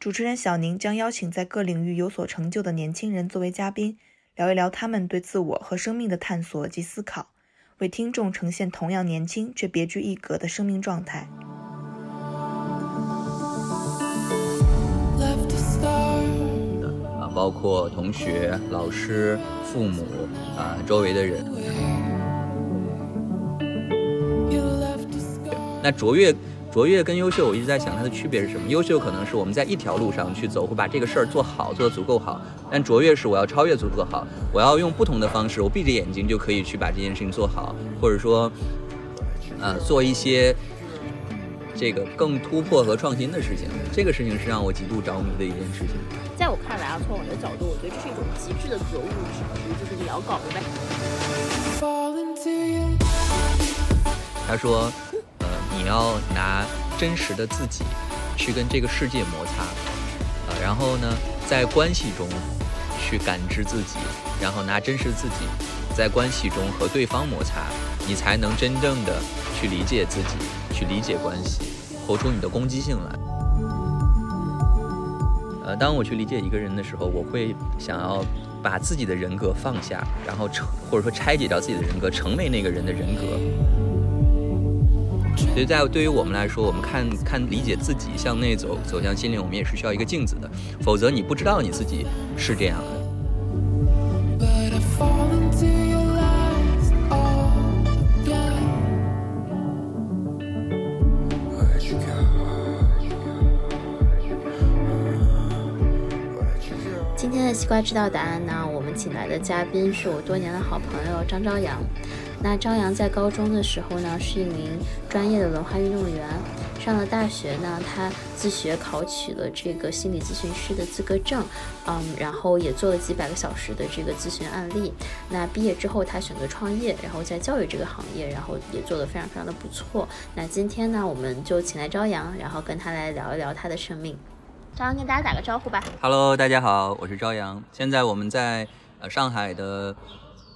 主持人小宁将邀请在各领域有所成就的年轻人作为嘉宾，聊一聊他们对自我和生命的探索及思考，为听众呈现同样年轻却别具一格的生命状态。啊，包括同学、老师、父母啊，周围的人。那卓越，卓越跟优秀，我一直在想它的区别是什么？优秀可能是我们在一条路上去走，会把这个事儿做好，做得足够好；但卓越是我要超越足够好，我要用不同的方式，我闭着眼睛就可以去把这件事情做好，或者说，呃，做一些这个更突破和创新的事情。这个事情是让我极度着迷的一件事情。在我看来啊，从我的角度，我觉得这是一种极致的格物致知，就是你要搞明白。他说，呃，你要拿真实的自己去跟这个世界摩擦，啊、然后呢，在关系中去感知自己，然后拿真实自己在关系中和对方摩擦，你才能真正的去理解自己，去理解关系，活出你的攻击性来。呃，当我去理解一个人的时候，我会想要把自己的人格放下，然后成或者说拆解掉自己的人格，成为那个人的人格。所以在对于我们来说，我们看看理解自己向内走，走向心灵，我们也是需要一个镜子的，否则你不知道你自己是这样的。今天的西瓜知道答案呢，我们请来的嘉宾是我多年的好朋友张朝阳。那张扬在高中的时候呢，是一名专业的轮滑运动员。上了大学呢，他自学考取了这个心理咨询师的资格证，嗯，然后也做了几百个小时的这个咨询案例。那毕业之后，他选择创业，然后在教育这个行业，然后也做得非常非常的不错。那今天呢，我们就请来朝阳，然后跟他来聊一聊他的生命。朝阳跟大家打个招呼吧。Hello，大家好，我是朝阳。现在我们在呃上海的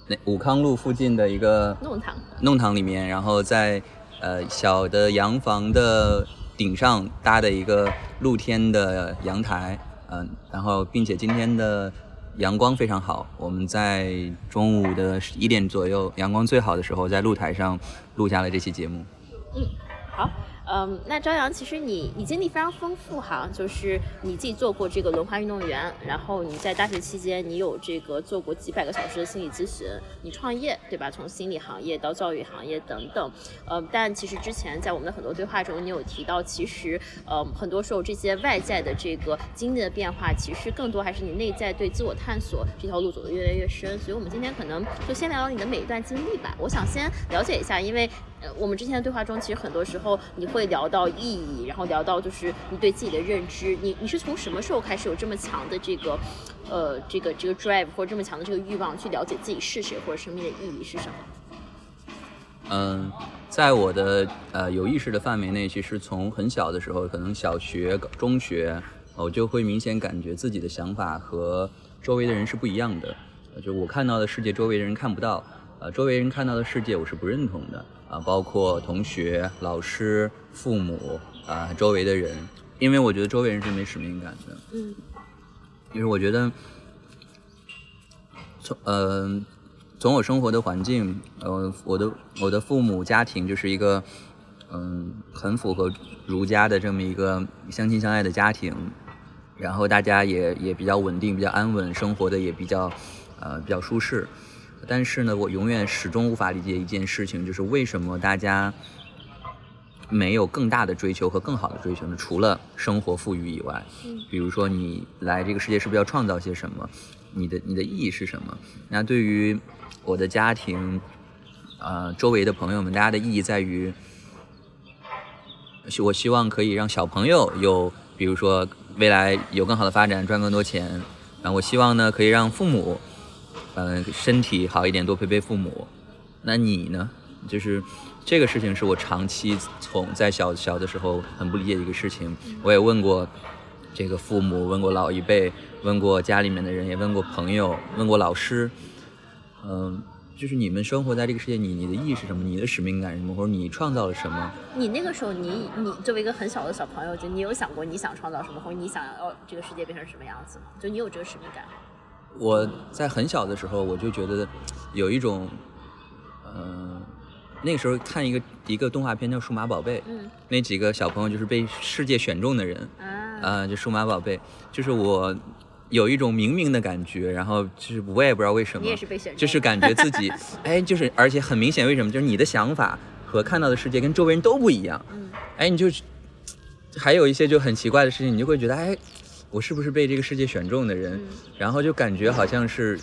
那武康路附近的一个弄堂弄堂里面，然后在呃小的洋房的顶上搭的一个露天的阳台，嗯、然后并且今天的阳光非常好，我们在中午的十一点左右，阳光最好的时候，在露台上录下了这期节目。嗯好，嗯，那朝阳，其实你你经历非常丰富哈，就是你自己做过这个轮滑运动员，然后你在大学期间你有这个做过几百个小时的心理咨询，你创业对吧？从心理行业到教育行业等等，呃，但其实之前在我们的很多对话中，你有提到，其实呃很多时候这些外在的这个经历的变化，其实更多还是你内在对自我探索这条路走得越来越深。所以我们今天可能就先聊聊你的每一段经历吧。我想先了解一下，因为我们之前的对话中，其实很多时候你会聊到意义，然后聊到就是你对自己的认知，你你是从什么时候开始有这么强的这个，呃，这个这个 drive 或者这么强的这个欲望去了解自己是谁或者生命的意义是什么？嗯，在我的呃有意识的范围内，其实从很小的时候，可能小学、中学，我就会明显感觉自己的想法和周围的人是不一样的。就我看到的世界，周围的人看不到；呃，周围人看到的世界，我是不认同的。啊、包括同学、老师、父母啊、周围的人，因为我觉得周围人是没使命感的。嗯，因为我觉得从呃从我生活的环境，呃，我的我的父母家庭就是一个嗯、很符合儒家的这么一个相亲相爱的家庭，然后大家也也比较稳定，比较安稳，生活的也比较呃比较舒适。但是呢，我永远始终无法理解一件事情，就是为什么大家没有更大的追求和更好的追求呢？除了生活富裕以外，比如说你来这个世界是不是要创造些什么？你的你的意义是什么？那对于我的家庭，呃，周围的朋友们，大家的意义在于，希我希望可以让小朋友有，比如说未来有更好的发展，赚更多钱，然后我希望呢可以让父母，嗯、身体好一点，多陪陪父母。那你呢？就是这个事情是我长期从在小小的时候很不理解的一个事情。我也问过这个父母，问过老一辈，问过家里面的人，也问过朋友，问过老师。嗯、就是你们生活在这个世界，你你的意义是什么？你的使命感是什么？或者你创造了什么？你那个时候你，你作为一个很小的小朋友，就你有想过你想创造什么，或者你想要这个世界变成什么样子吗？就你有这个使命感？我在很小的时候，我就觉得有一种，嗯、那个时候看一个一个动画片叫《数码宝贝》，嗯。那几个小朋友就是被世界选中的人，啊，呃、就数码宝贝，就是我有一种冥冥的感觉，然后就是我也不知道为什么，你也是被选中。就是感觉自己，哎，就是而且很明显，为什么？就是你的想法和看到的世界跟周围人都不一样，嗯。哎，你就还有一些就很奇怪的事情，你就会觉得，哎，我是不是被这个世界选中的人？嗯然后就感觉好像是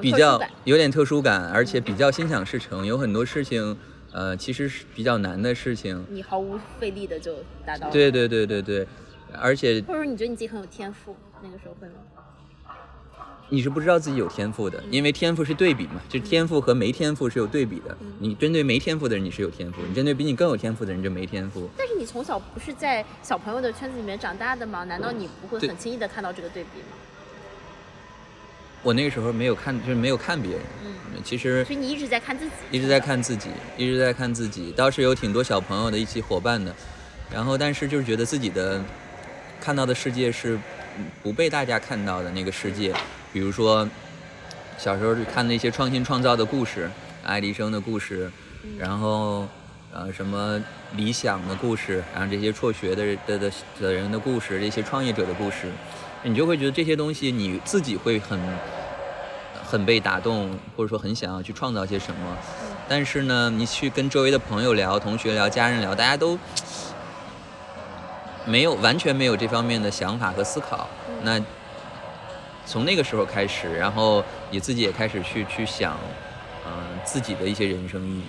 比较有点特殊感，而且比较心想事成，有很多事情，呃，其实是比较难的事情。你毫无费力的就达到了。对对对对对，而且或者说你觉得你自己很有天赋，那个时候会吗？你是不知道自己有天赋的，因为天赋是对比嘛，就是天赋和没天赋是有对比的。你针对没天赋的人你是有天赋，你针对比你更有天赋的人就没天赋。但是你从小不是在小朋友的圈子里面长大的吗？难道你不会很轻易的看到这个对比吗？我那个时候没有看，就是没有看别人，嗯，其实所以你一直在看自己，一直在看自己，一直在看自己。倒是有挺多小朋友的一起伙伴的，然后但是就是觉得自己的看到的世界是嗯不被大家看到的那个世界，比如说小时候就看那些创新创造的故事，爱迪生的故事，然后呃什么理想的故事，然后这些辍学的的的的人的故事，这些创业者的故事，你就会觉得这些东西你自己会很很被打动，或者说很想要去创造些什么。但是呢，你去跟周围的朋友聊、同学聊、家人聊，大家都没有完全没有这方面的想法和思考。那从那个时候开始，然后你自己也开始去去想，嗯、自己的一些人生意义，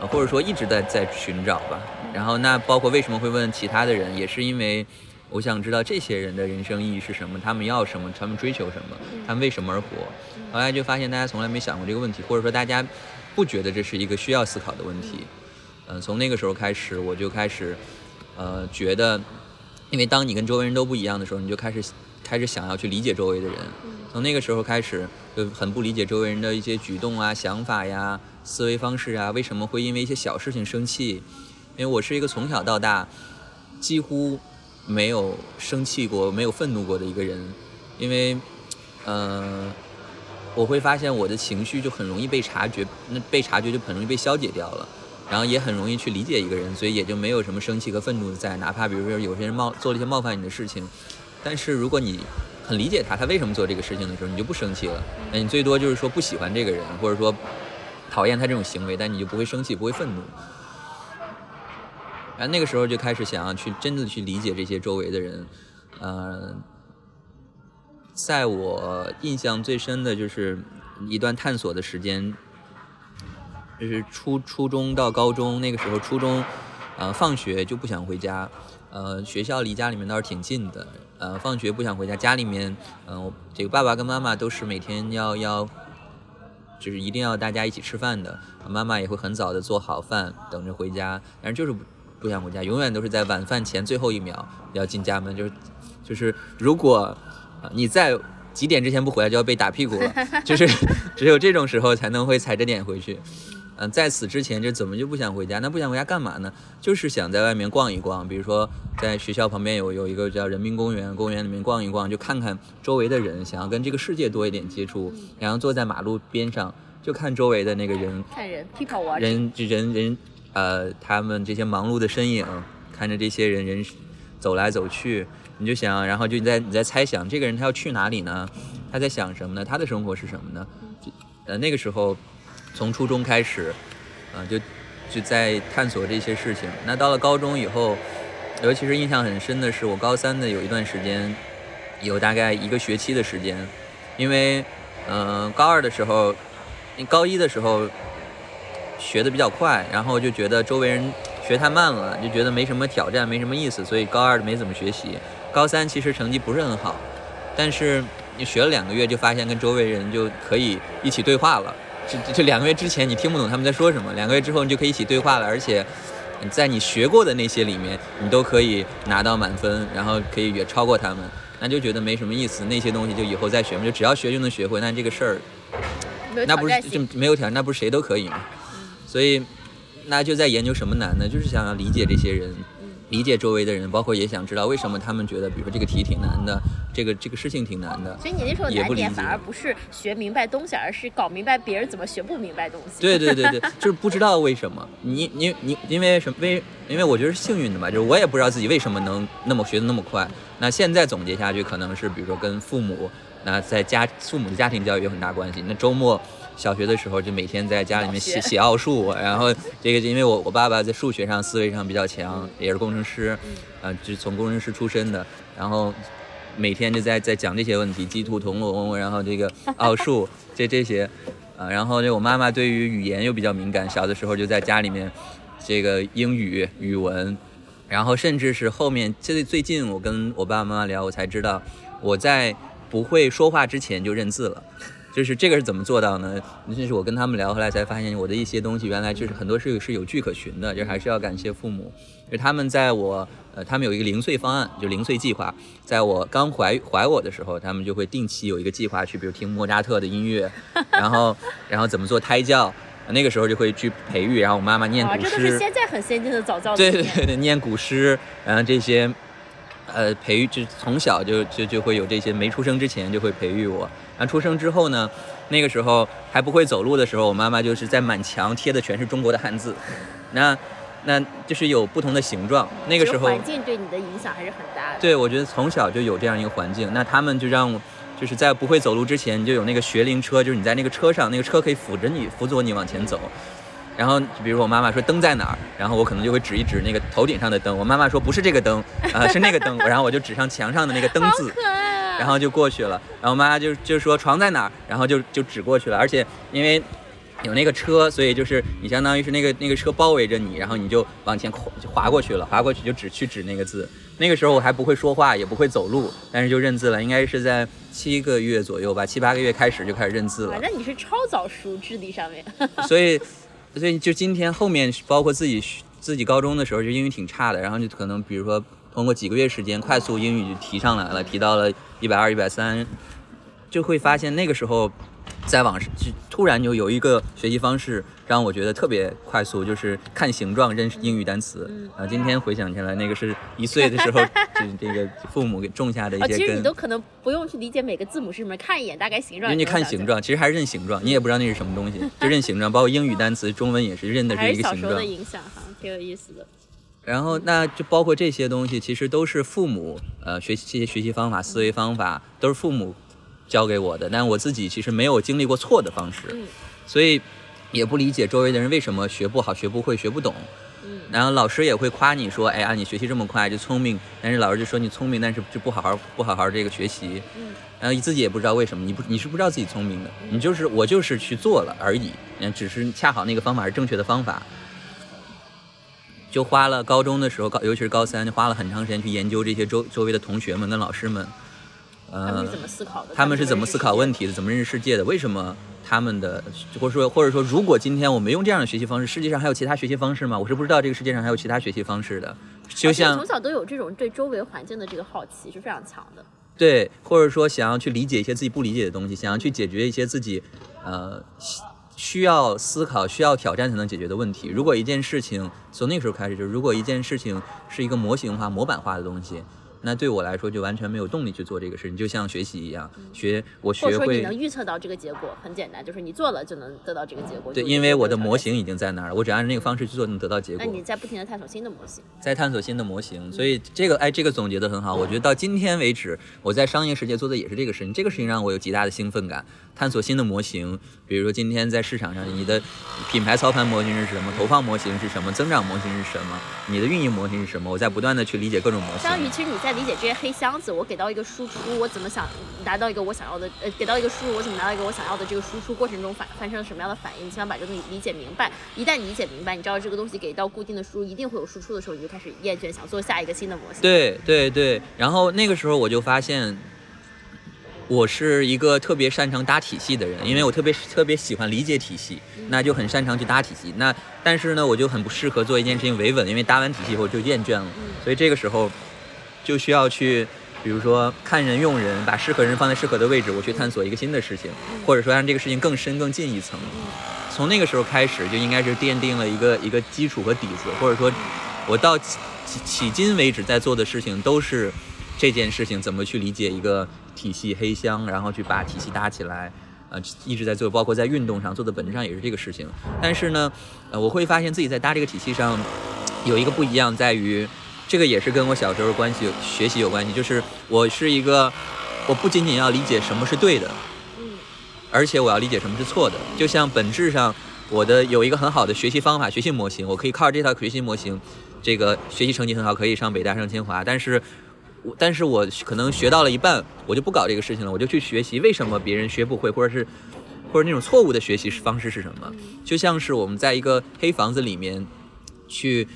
呃，或者说一直在在寻找吧。然后那包括为什么会问其他的人，也是因为我想知道这些人的人生意义是什么，他们要什么，他们追求什么，他们为什么而活。后来就发现大家从来没想过这个问题，或者说大家不觉得这是一个需要思考的问题。嗯、从那个时候开始，我就开始，呃，觉得，因为当你跟周围人都不一样的时候，你就开始开始想要去理解周围的人。从那个时候开始，就很不理解周围人的一些举动啊、想法呀、思维方式啊，为什么会因为一些小事情生气？因为我是一个从小到大几乎没有生气过、没有愤怒过的一个人，因为，呃，我会发现我的情绪就很容易被察觉，那被察觉就很容易被消解掉了。然后也很容易去理解一个人，所以也就没有什么生气和愤怒在。哪怕比如说有些人冒做了一些冒犯你的事情，但是如果你很理解他，他为什么做这个事情的时候，你就不生气了。那你最多就是说不喜欢这个人，或者说讨厌他这种行为，但你就不会生气，不会愤怒。然后那个时候就开始想要去真的去理解这些周围的人，呃，在我印象最深的就是一段探索的时间，就是初初中到高中那个时候，初中，呃，放学就不想回家，呃，学校离家里面倒是挺近的，呃，放学不想回家，家里面，嗯、这个爸爸跟妈妈都是每天要要，就是一定要大家一起吃饭的，妈妈也会很早的做好饭等着回家，但是就是不不想回家，永远都是在晚饭前最后一秒要进家门，就是就是如果你在几点之前不回来就要被打屁股了，就是 只有这种时候才能会踩着点回去。嗯，在此之前，这怎么就不想回家？那不想回家干嘛呢？就是想在外面逛一逛，比如说在学校旁边有有一个叫人民公园，公园里面逛一逛，就看看周围的人，想要跟这个世界多一点接触。然后坐在马路边上，就看周围的那个人，看人 people 人人人，呃，他们这些忙碌的身影，看着这些人人走来走去，你就想，然后就你在你在猜想，这个人他要去哪里呢？他在想什么呢？他的生活是什么呢？就呃，那个时候，从初中开始，呃，就就在探索这些事情。那到了高中以后，尤其是印象很深的是，我高三的有一段时间，有大概一个学期的时间，因为，嗯、高二的时候，高一的时候学的比较快，然后就觉得周围人学太慢了，就觉得没什么挑战，没什么意思，所以高二没怎么学习。高三其实成绩不是很好，但是你学了两个月，就发现跟周围人就可以一起对话了。这这两个月之前你听不懂他们在说什么，两个月之后你就可以一起对话了，而且在你学过的那些里面，你都可以拿到满分，然后可以远超过他们，那就觉得没什么意思。那些东西就以后再学嘛，就只要学就能学会。那这个事儿，那不是就。没有挑战，那不是谁都可以吗？所以，那就在研究什么难呢？就是想要理解这些人，理解周围的人，包括也想知道为什么他们觉得，比如说这个题挺难的，这个这个事情挺难的。所以你那时候难点反而不是学明白东西，而是搞明白别人怎么学不明白东西。对对对对，就是不知道为什么你你你因为什么为因为我觉得是幸运的吧，就是我也不知道自己为什么能那么学的那么快。那现在总结下去，可能是比如说跟父母，那在家父母的家庭教育有很大关系。那周末小学的时候就每天在家里面写写奥数，然后这个因为我我爸爸在数学上思维上比较强，也是工程师，呃，就从工程师出身的，然后。每天就在在讲这些问题，鸡兔同笼，然后这个奥数，这这些，啊，然后就我妈妈对于语言又比较敏感，小的时候就在家里面，这个英语、语文，然后甚至是后面，最最近我跟我爸爸妈妈聊，我才知道我在不会说话之前就认字了。就是这个是怎么做到呢？就是我跟他们聊，后来才发现我的一些东西原来就是很多是是有据可循的，就还是要感谢父母，就他们在我呃，他们有一个零碎方案，就零碎计划，在我刚怀怀我的时候，他们就会定期有一个计划去，比如听莫扎特的音乐，然后然后怎么做胎教，那个时候就会去培育，然后我妈妈念啊，古诗，这都是现在很先进的早教对理念。对对对，念古诗，然后这些，呃，培育就从小就就就会有这些，没出生之前就会培育我。然后出生之后呢，那个时候还不会走路的时候，我妈妈就是在满墙贴的全是中国的汉字，那那就是有不同的形状。那个时候，环境对你的影响还是很大的。对我觉得从小就有这样一个环境，那他们就让我。就是在不会走路之前，你就有那个学龄车，就是你在那个车上，那个车可以扶着你、辅佐你往前走。然后，比如说我妈妈说灯在哪儿，然后我可能就会指一指那个头顶上的灯。我妈妈说不是这个灯，啊、是那个灯，然后我就指上墙上的那个灯字！然后就过去了。然后我妈就就说床在哪儿，然后就就指过去了。而且因为有那个车，所以就是你相当于是那个那个车包围着你，然后你就往前滑过去了，滑过去就只去指那个字。那个时候我还不会说话，也不会走路，但是就认字了，应该是在七个月左右吧，七八个月开始就开始认字了反。正你是超早熟，智力上面。所以，所以就今天后面，包括自己自己高中的时候，就英语挺差的，然后就可能比如说通过几个月时间，快速英语就提上来了，提到了一百二、一百三，就会发现那个时候，在网上就突然就有一个学习方式让我觉得特别快速，就是看形状认识英语单词。啊，今天回想起来，那个是一岁的时候，就是这个父母给种下的一哦，些根。其实你都可能不用去理解每个字母是什么，看一眼大概形状。因为你看形，状，其实还是认形状，你也不知道那是什么东西，就认形状。包括英语单词，中文也是认的是一个形状是小时候的。影响哈，挺有意思的。然后那就包括这些东西，其实都是父母呃学习这些学习方法、思维方法都是父母教给我的，但我自己其实没有经历过错的方式，嗯所以也不理解周围的人为什么学不好、学不会、学不懂。嗯，然后老师也会夸你说，哎呀，你学习这么快就聪明，但是老师就说你聪明，但是就不好好不好好这个学习，嗯，然后你自己也不知道为什么，你不你是不知道自己聪明的，你就是我就是去做了而已，嗯，只是恰好那个方法是正确的方法。就花了高中的时候，高尤其是高三，就花了很长时间去研究这些周周围的同学们跟老师们，呃他们是，怎么思考的？他们是怎么思考问题的，怎么认识世界的？为什么他们的，或者说或者说，如果今天我们用这样的学习方式，世界上还有其他学习方式吗？我是不知道这个世界上还有其他学习方式的。就像从小都有这种对周围环境的这个好奇是非常强的。对，或者说想要去理解一些自己不理解的东西，想要去解决一些自己呃需需要思考、需要挑战才能解决的问题。如果一件事情从那个时候开始，就是如果一件事情是一个模型化、模板化的东西，那对我来说就完全没有动力去做这个事情，就像学习一样，学我或者说你学会能预测到这个结果，很简单，就是你做了就能得到这个结果。对，因为我的。模型已经在那儿了，我只按照那个方式去做，能得到结果。那你在不停的探索新的模型。在探索新的模型，所以这个哎，这个总结的很好。我觉得到今天为止，我在商业世界做的也是这个事情，这个事情让我有极大的兴奋感。探索新的模型，比如说今天在市场上，你的品牌操盘模型是什么？投放模型是什么？增长模型是什么？你的运营模型是什么？我在不断的去理解各种模型。相当于其实你在理解这些黑箱子，我给到一个输出，我怎么想达到一个我想要的，呃，给到一个输入，我怎么拿到一个我想要的这个输出过程中反发生了什么样的反应？你起码把这个东西理解明白。一旦你理解明白，你知道这个东西给到固定的输入一定会有输出的时候，你就开始厌倦，想做下一个新的模型。对对对，然后那个时候我就发现，我是一个特别擅长搭体系的人，因为我特别特别喜欢理解体系，那就很擅长去搭体系。那但是呢，我就很不适合做一件事情维稳，因为搭完体系以后就厌倦了，所以这个时候就需要去。比如说看人用人，把适合人放在适合的位置，我去探索一个新的事情，或者说让这个事情更深更进一层。从那个时候开始，就应该是奠定了一个一个基础和底子，或者说，我到起起今为止在做的事情都是这件事情怎么去理解一个体系黑箱，然后去把体系搭起来，呃，一直在做，包括在运动上做的本质上也是这个事情。但是呢，呃，我会发现自己在搭这个体系上有一个不一样，在于。这个也是跟我小时候关系学习有关系，就是我是一个，我不仅仅要理解什么是对的，嗯，而且我要理解什么是错的。就像本质上，我的有一个很好的学习方法、学习模型，我可以靠着这套学习模型，这个学习成绩很好，可以上北大、上清华。但是，但是我可能学到了一半，我就不搞这个事情了，我就去学习为什么别人学不会，或者是，或者那种错误的学习方式是什么？就像是我们在一个黑房子里面去。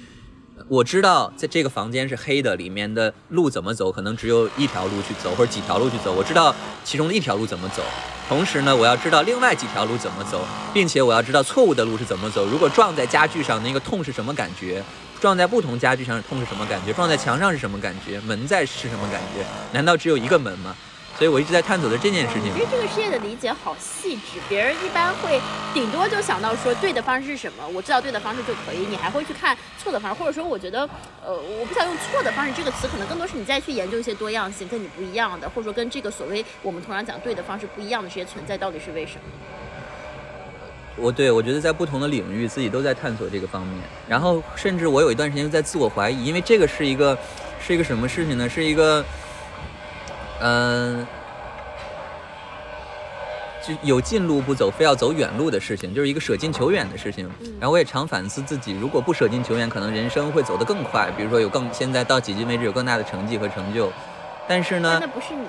我知道在这个房间是黑的，里面的路怎么走，可能只有一条路去走，或者几条路去走。我知道其中的一条路怎么走，同时呢，我要知道另外几条路怎么走，并且我要知道错误的路是怎么走。如果撞在家具上，那个痛是什么感觉？撞在不同家具上痛是什么感觉？撞在墙上是什么感觉？门在是什么感觉？难道只有一个门吗？所以我一直在探索的这件事情。其实这个世界的理解好细致，别人一般会顶多就想到说对的方式是什么，我知道对的方式就可以。你还会去看错的方式，或者说我觉得，呃，我不想用错的方式这个词，可能更多是你再去研究一些多样性，跟你不一样的，或者说跟这个所谓我们通常讲对的方式不一样的这些存在到底是为什么？我对我觉得在不同的领域自己都在探索这个方面，然后甚至我有一段时间在自我怀疑，因为这个是一个是一个什么事情呢？是一个。嗯，就有近路不走，非要走远路的事情，就是一个舍近求远的事情。然后我也常反思自己，如果不舍近求远，可能人生会走得更快。比如说有更现在到迄今为止有更大的成绩和成就。但是呢，那不是你。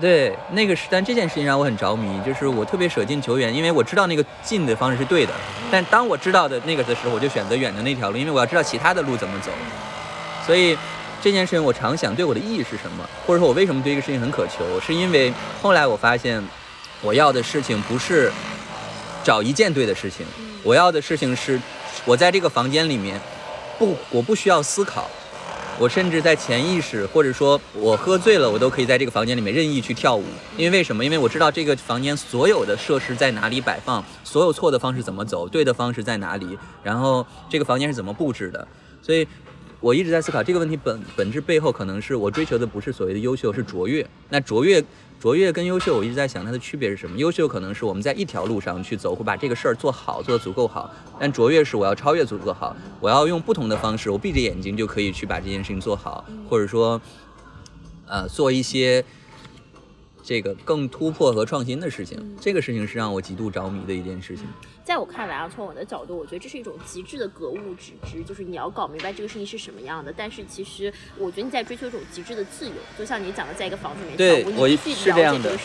对，那个是，但这件事情让我很着迷，就是我特别舍近求远，因为我知道那个近的方式是对的。但当我知道的那个的时候，我就选择远的那条路，因为我要知道其他的路怎么走。所以。这件事情我常想，对我的意义是什么？或者说我为什么对这个事情很渴求？是因为后来我发现，我要的事情不是找一件对的事情，我要的事情是，我在这个房间里面，不，我不需要思考，我甚至在潜意识，或者说我喝醉了，我都可以在这个房间里面任意去跳舞。因为为什么？因为我知道这个房间所有的设施在哪里摆放，所有错的方式怎么走，对的方式在哪里，然后这个房间是怎么布置的，所以。我一直在思考这个问题本本质背后，可能是我追求的不是所谓的优秀，是卓越。那卓越，卓越跟优秀，我一直在想它的区别是什么？优秀可能是我们在一条路上去走，会把这个事儿做好，做得足够好。但卓越是我要超越足够好，我要用不同的方式，我闭着眼睛就可以去把这件事情做好，或者说，呃，做一些。这个更突破和创新的事情，这个事情是让我极度着迷的一件事情。在我看来啊，从我的角度，我觉得这是一种极致的格物致知，就是你要搞明白这个事情是什么样的。但是其实，我觉得你在追求一种极致的自由，就像你讲的，在一个房子里面对我是这样的。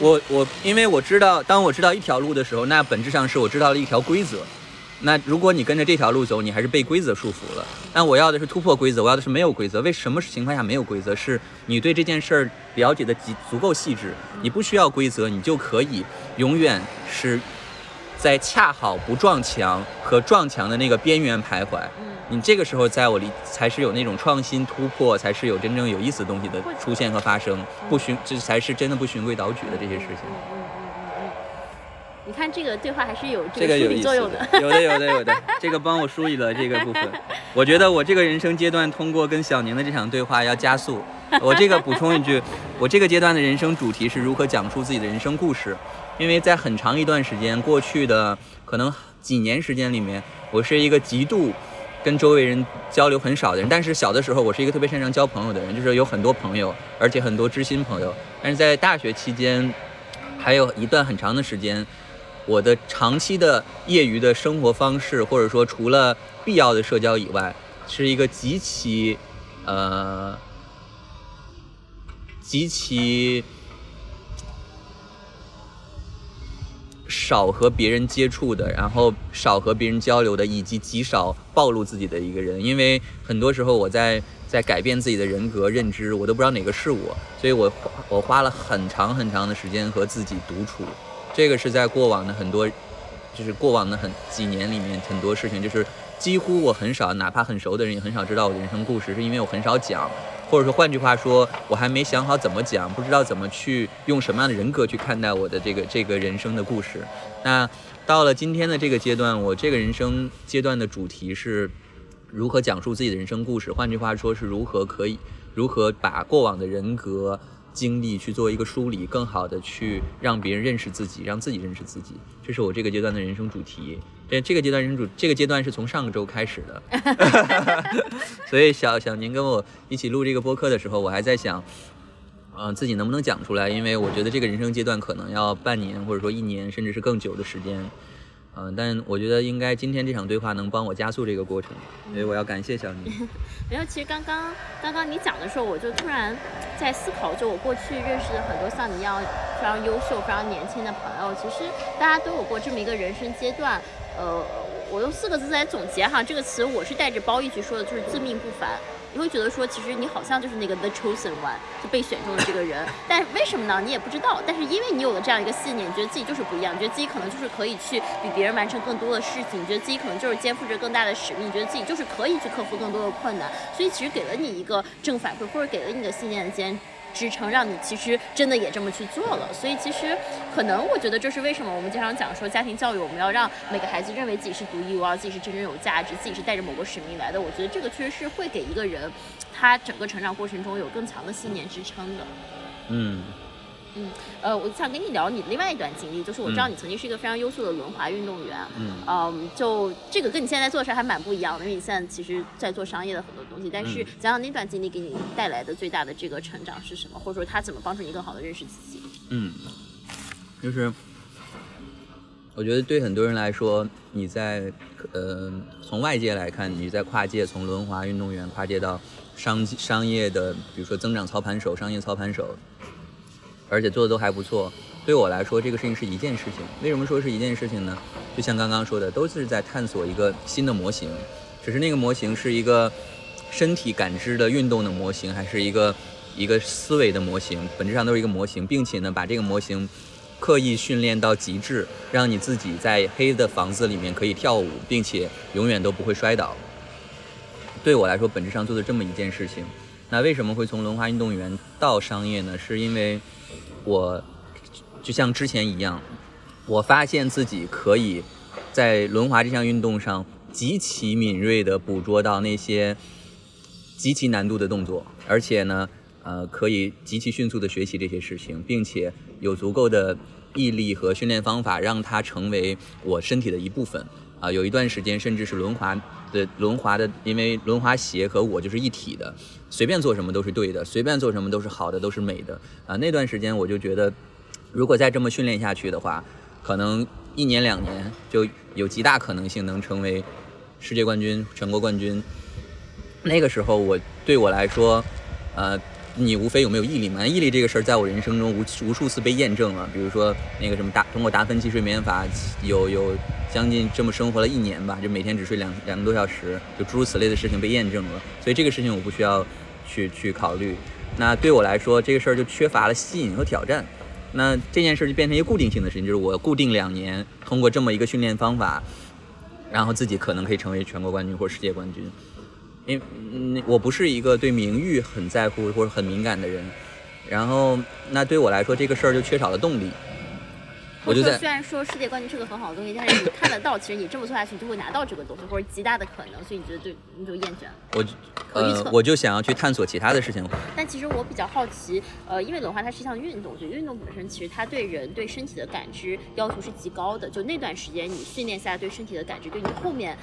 我我因为我知道，当我知道一条路的时候，那本质上是我知道了一条规则。那如果你跟着这条路走，你还是被规则束缚了。但我要的是突破规则，我要的是没有规则。为什么情况下没有规则？是你对这件事儿了解的极足够细致，你不需要规则，你就可以永远是在恰好不撞墙和撞墙的那个边缘徘徊。你这个时候在我里才是有那种创新突破，才是有真正有意思的东西的出现和发生。不循，这才是真的不循规蹈矩的这些事情。你看这个对话还是有这个梳理作用的，有的有的有的，这个帮我梳理了这个部分。我觉得我这个人生阶段通过跟小宁的这场对话要加速。我这个补充一句，我这个阶段的人生主题是如何讲述自己的人生故事。因为在很长一段时间过去的可能几年时间里面，我是一个极度跟周围人交流很少的人。但是小的时候我是一个特别擅长交朋友的人，就是有很多朋友，而且很多知心朋友。但是在大学期间，还有一段很长的时间。我的长期的业余的生活方式，或者说除了必要的社交以外，是一个极其，呃，极其少和别人接触的，然后少和别人交流的，以及极少暴露自己的一个人。因为很多时候我在在改变自己的人格认知，我都不知道哪个是我，所以我我花了很长很长的时间和自己独处。这个是在过往的很多，就是过往的很几年里面很多事情，就是几乎我很少，哪怕很熟的人也很少知道我的人生故事，是因为我很少讲。或者说，换句话说，我还没想好怎么讲，不知道怎么去用什么样的人格去看待我的这个这个人生的故事。那到了今天的这个阶段，我这个人生阶段的主题是如何讲述自己的人生故事。换句话说，是如何可以如何把过往的人格经历去做一个梳理，更好的去让别人认识自己，让自己认识自己。这是我这个阶段的人生主题。这这个阶段人生主这个阶段是从上个周开始的，所以小小宁跟我一起录这个播客的时候，我还在想，嗯、自己能不能讲出来？因为我觉得这个人生阶段可能要半年，或者说一年，甚至是更久的时间。嗯、但我觉得应该今天这场对话能帮我加速这个过程，所以我要感谢小宁。没有，其实刚刚刚刚你讲的时候，我就突然在思考，就我过去认识的很多像你一样非常优秀、非常年轻的朋友，其实大家都有过这么一个人生阶段。呃，我用四个字来总结哈，这个词我是带着褒义去说的，就是自命不凡。你会觉得说，其实你好像就是那个 the chosen one，就被选中的这个人。但为什么呢？你也不知道。但是因为你有了这样一个信念，你觉得自己就是不一样，你觉得自己可能就是可以去比别人完成更多的事情，你觉得自己可能就是肩负着更大的使命，你觉得自己就是可以去克服更多的困难。所以其实给了你一个正反馈，或者给了你的信念的坚支撑，让你其实真的也这么去做了。所以其实可能我觉得这是为什么我们经常讲说家庭教育，我们要让每个孩子认为自己是独一无二，自己是真正有价值，自己是带着某个使命来的。我觉得这个确实是会给一个人他整个成长过程中有更强的信念支撑的。嗯呃，我想跟你聊你另外一段经历，就是我知道你曾经是一个非常优秀的轮滑运动员，嗯嗯，就这个跟你现在做的事儿还蛮不一样的，因为你现在其实在做商业的很多东西。但是嗯讲讲那段经历给你带来的最大的这个成长是什么，或者说它怎么帮助你更好的认识自己？嗯，就是我觉得对很多人来说，你在呃从外界来看，你在跨界从轮滑运动员跨界到商商业的，比如说增长操盘手、商业操盘手，而且做的都还不错。对我来说，这个事情是一件事情。为什么说是一件事情呢？就像刚刚说的，都是在探索一个新的模型，只是那个模型是一个身体感知的运动的模型，还是一个一个思维的模型，本质上都是一个模型，并且呢，把这个模型刻意训练到极致，让你自己在黑的房子里面可以跳舞，并且永远都不会摔倒。对我来说，本质上做的这么一件事情。那为什么会从轮滑运动员到商业呢？是因为我就像之前一样，我发现自己可以在轮滑这项运动上极其敏锐地捕捉到那些极其难度的动作，而且呢，呃，可以极其迅速地学习这些事情，并且有足够的毅力和训练方法，让它成为我身体的一部分。啊、有一段时间甚至是轮滑的轮滑的，因为轮滑鞋和我就是一体的，随便做什么都是对的，随便做什么都是好的，都是美的。啊、那段时间我就觉得，如果再这么训练下去的话，可能一年两年就有极大可能性能成为世界冠军、全国冠军。那个时候我对我来说，呃，你无非有没有毅力嘛？毅力这个事儿，在我人生中无无数次被验证了。比如说那个什么达通过达芬奇睡眠法，有有将近这么生活了一年吧，就每天只睡两两个多小时，就诸如此类的事情被验证了。所以这个事情我不需要去去考虑。那对我来说，这个事儿就缺乏了吸引和挑战。那这件事就变成一个固定性的事情，就是我固定两年通过这么一个训练方法，然后自己可能可以成为全国冠军或者世界冠军。因为嗯，我不是一个对名誉很在乎或者很敏感的人，然后那对我来说这个事儿就缺少了动力。我就在或者说虽然说世界冠军是个很好的东西，但是你看得到，其实你这么做下去，你就会拿到这个东西，或者极大的可能，所以你觉得就你就厌倦了。我可预测呃我就想要去探索其他的事情。但其实我比较好奇，呃，因为轮滑它是一项运动，就运动本身其实它对人对身体的感知要求是极高的。就那段时间你训练下来对身体的感知，对你后面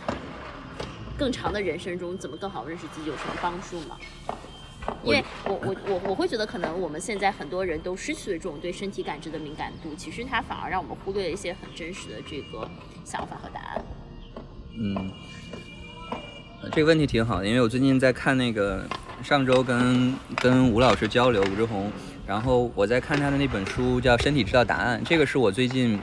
更长的人生中怎么更好认识自己有什么帮助吗？因为我我我我会觉得，可能我们现在很多人都失去了这种对身体感知的敏感度，其实它反而让我们忽略了一些很真实的这个想法和答案。嗯，呃这个问题挺好的，因为我最近在看那个上周跟跟吴老师交流，吴志红然后我在看他的那本书叫《身体知道答案》，这个是我最近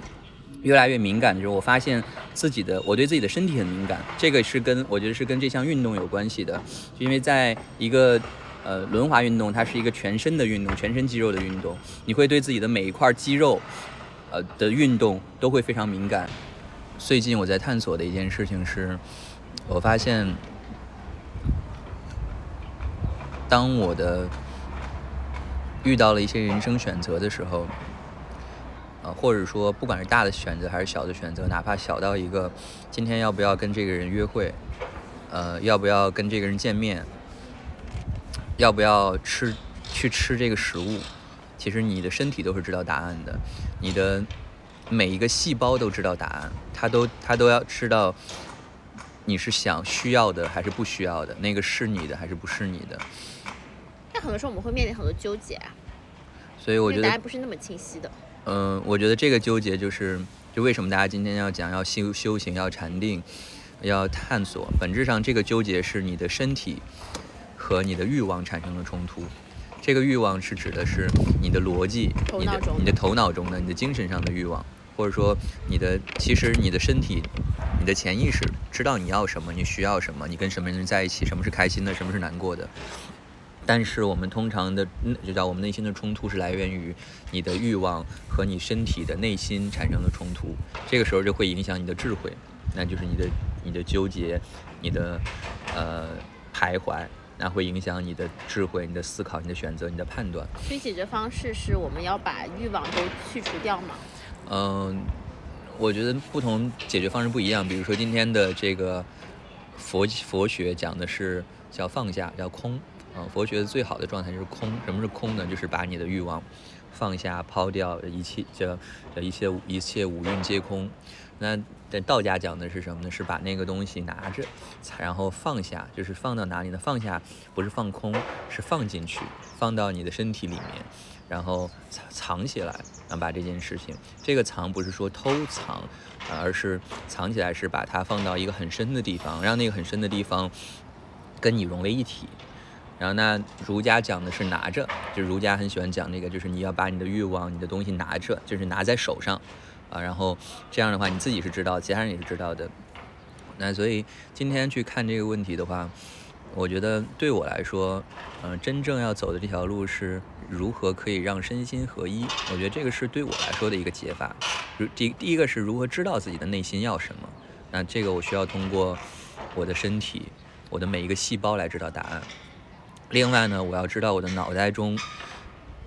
越来越敏感的，就是我发现自己的我对自己的身体很敏感，这个是跟我觉得是跟这项运动有关系的，就因为在一个呃轮滑运动，它是一个全身的运动，全身肌肉的运动，你会对自己的每一块肌肉呃的运动都会非常敏感。最近我在探索的一件事情是，我发现当我的遇到了一些人生选择的时候，呃，或者说不管是大的选择还是小的选择，哪怕小到一个今天要不要跟这个人约会，呃，要不要跟这个人见面，要不要吃去吃这个食物，其实你的身体都是知道答案的，你的每一个细胞都知道答案，它都它都要知道你是想需要的还是不需要的，那个是你的还是不是你的。但很多时候我们会面临很多纠结啊，所以我觉得答案不是那么清晰的。嗯，我觉得这个纠结就是，就为什么大家今天要讲要修修行、要禅定、要探索，本质上这个纠结是你的身体和你的欲望产生了冲突。这个欲望是指的是你的逻辑、你的你的头脑中的、你的精神上的欲望，或者说你的其实你的身体、你的潜意识知道你要什么，你需要什么，你跟什么人在一起，什么是开心的，什么是难过的。但是我们通常的，嗯就叫我们内心的冲突是来源于你的欲望和你身体的内心产生的冲突，这个时候就会影响你的智慧，那就是你的你的纠结，你的呃徘徊，那会影响你的智慧、你的思考、你的选择、你的判断。所以解决方式是我们要把欲望都去除掉吗？嗯，我觉得不同解决方式不一样。比如说今天的这个佛佛学讲的是叫放下，叫空。啊、佛学的最好的状态就是空。什么是空呢？就是把你的欲望放下、抛掉，一切叫叫一切一切五蕴皆空。那在道家讲的是什么呢？是把那个东西拿着，然后放下，就是放到哪里呢？放下不是放空，是放进去，放到你的身体里面。然后藏藏起来，啊，把这件事情，这个藏不是说偷藏，而是藏起来是把它放到一个很深的地方，让那个很深的地方跟你融为一体。然后那儒家讲的是拿着，就儒家很喜欢讲那个，就是你要把你的欲望、你的东西拿着，就是拿在手上，啊，然后这样的话你自己是知道，其他人也是知道的。那所以今天去看这个问题的话，我觉得对我来说，嗯、真正要走的这条路是如何可以让身心合一。我觉得这个是对我来说的一个解法。如第第一个是如何知道自己的内心要什么，那这个我需要通过我的身体、我的每一个细胞来知道答案。另外呢，我要知道我的脑袋中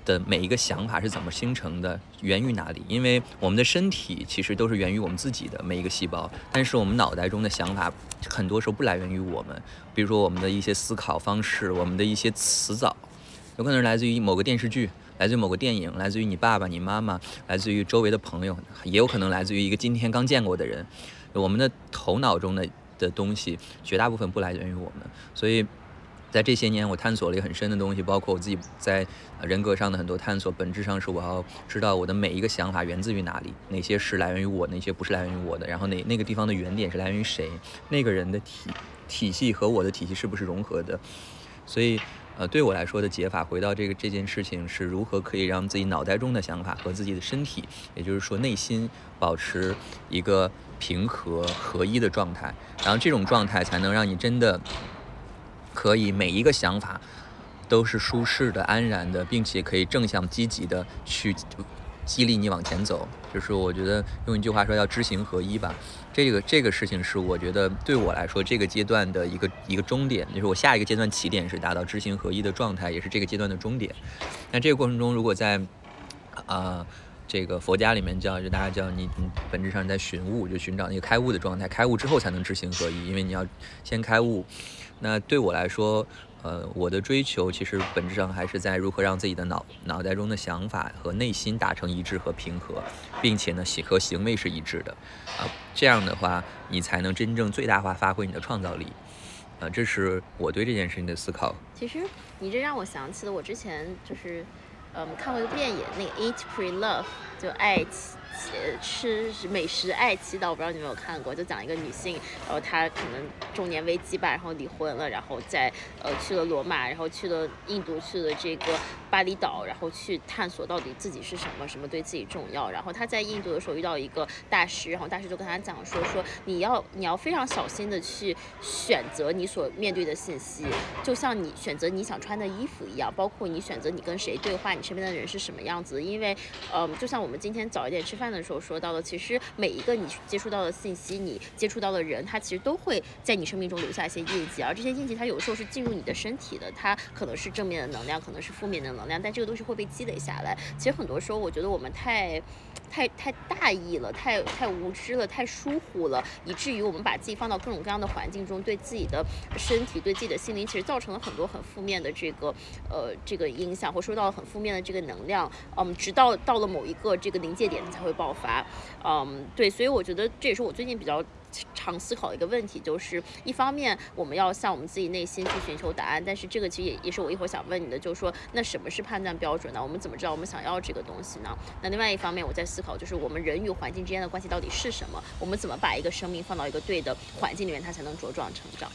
的每一个想法是怎么形成的，源于哪里？因为我们的身体其实都是源于我们自己的每一个细胞，但是我们脑袋中的想法很多时候不来源于我们，比如说我们的一些思考方式，我们的一些词藻，有可能是来自于某个电视剧，来自于某个电影，来自于你爸爸、你妈妈，来自于周围的朋友，也有可能来自于一个今天刚见过的人。我们的头脑中的的东西，绝大部分不来源于我们，所以。在这些年，我探索了一个很深的东西，包括我自己在人格上的很多探索。本质上是我要知道我的每一个想法源自于哪里，哪些是来源于我，哪些不是来源于我的。然后哪那个地方的原点是来源于谁，那个人的体体系和我的体系是不是融合的。所以，呃，对我来说的解法，回到这个这件事情是如何可以让自己脑袋中的想法和自己的身体，也就是说内心保持一个平和合一的状态，然后这种状态才能让你真的。可以每一个想法都是舒适的、安然的，并且可以正向积极的去激励你往前走。就是我觉得用一句话说，要知行合一吧。这个这个事情是我觉得对我来说这个阶段的一个一个终点，就是我下一个阶段起点是达到知行合一的状态，也是这个阶段的终点。那这个过程中，如果在啊、这个佛家里面叫，就大家叫你，你本质上在寻悟，就寻找那个开悟的状态。开悟之后才能知行合一，因为你要先开悟。那对我来说，呃，我的追求其实本质上还是在如何让自己的脑脑袋中的想法和内心达成一致和平和，并且呢，行和行为是一致的，啊，这样的话，你才能真正最大化发挥你的创造力。啊，这是我对这件事情的思考。其实你这让我想起了我之前就是嗯看过一个电影，那个《Eat Pray Love》就爱妻呃吃美食爱祈祷，我不知道你有没有看过，就讲一个女性，然后她可能中年危机吧，然后离婚了，然后在呃去了罗马，然后去了印度，去了这个巴厘岛，然后去探索到底自己是什么，什么对自己重要。然后她在印度的时候遇到一个大师，然后大师就跟她讲说说你要你要非常小心的去选择你所面对的信息，就像你选择你想穿的衣服一样，包括你选择你跟谁对话，你身边的人是什么样子。因为嗯，就像我们今天早一点吃饭。的时候说到的，其实每一个你接触到的信息，你接触到的人，他其实都会在你生命中留下一些印记，而这些印记，它有时候是进入你的身体的，它可能是正面的能量，可能是负面的能量，但这个东西会被积累下来。其实很多时候，我觉得我们太。太太大意了，太太无知了，太疏忽了，以至于我们把自己放到各种各样的环境中，对自己的身体、对自己的心灵，其实造成了很多很负面的这个呃这个影响，或受到了很负面的这个能量。嗯，直到到了某一个这个临界点，才会爆发。嗯，对，所以我觉得这也是我最近比较。常思考一个问题就是，一方面我们要向我们自己内心去寻求答案，但是这个其实也也是我一会儿想问你的，就是说，那什么是判断标准呢？我们怎么知道我们想要这个东西呢？那另外一方面，我在思考，就是我们人与环境之间的关系到底是什么？我们怎么把一个生命放到一个对的环境里面，它才能茁壮成长？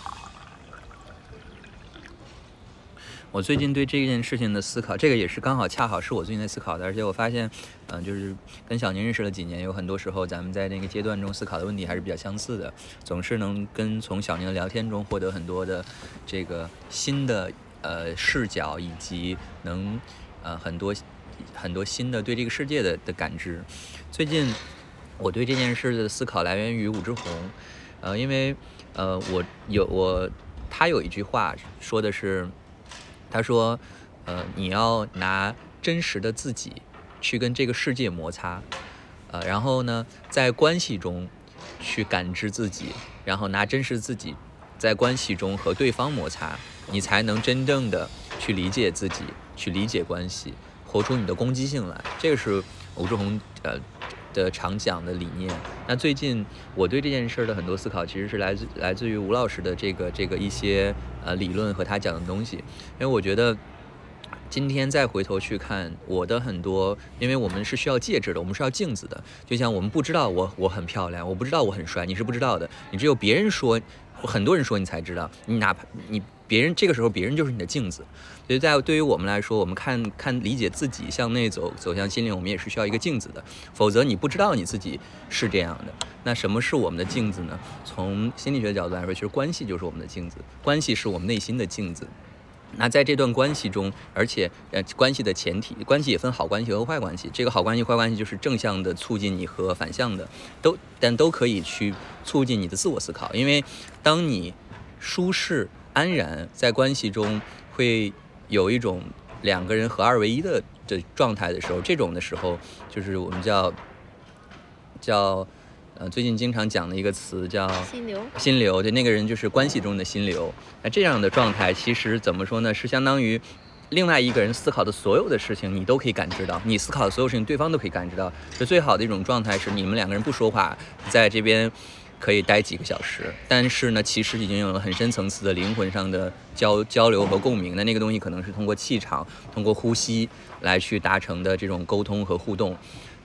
我最近对这件事情的思考，这个也是刚好恰好是我最近在思考的，而且我发现，嗯，就是跟小宁认识了几年，有很多时候咱们在那个阶段中思考的问题还是比较相似的，总是能跟从小宁的聊天中获得很多的这个新的呃视角，以及能呃很多很多新的对这个世界的的感知。最近我对这件事的思考来源于武志红，呃，因为呃我有我他有一句话说的是。他说：“呃，你要拿真实的自己去跟这个世界摩擦，呃，然后呢，在关系中去感知自己，然后拿真实自己在关系中和对方摩擦，你才能真正的去理解自己，去理解关系，活出你的攻击性来。这个是吴志红呃的常讲的理念。那最近我对这件事儿的很多思考，其实是来自来自于吴老师的这个这个一些。”呃，理论和他讲的东西，因为我觉得今天再回头去看我的很多，因为我们是需要介质的，我们是要镜子的。就像我们不知道我我很漂亮，我不知道我很帅，你是不知道的。你只有别人说，很多人说你才知道。你哪怕你别人这个时候，别人就是你的镜子。所以在对于我们来说，我们看看理解自己向内走，走向心灵，我们也是需要一个镜子的。否则你不知道你自己是这样的。那什么是我们的镜子呢？从心理学角度来说，其实关系就是我们的镜子，关系是我们内心的镜子。那在这段关系中，而且呃，关系的前提，关系也分好关系和坏关系。这个好关系、坏关系就是正向的促进你和反向的，都但都可以去促进你的自我思考。因为当你舒适安然在关系中，会有一种两个人合二为一的的状态的时候，这种的时候就是我们叫叫。呃，最近经常讲的一个词叫心流，心流，对，那个人就是关系中的心流。那这样的状态，其实怎么说呢？是相当于另外一个人思考的所有的事情，你都可以感知到；你思考的所有事情，对方都可以感知到。就最好的一种状态是，你们两个人不说话，在这边可以待几个小时，但是呢，其实已经有了很深层次的灵魂上的交交流和共鸣。那那个东西可能是通过气场、通过呼吸来去达成的这种沟通和互动。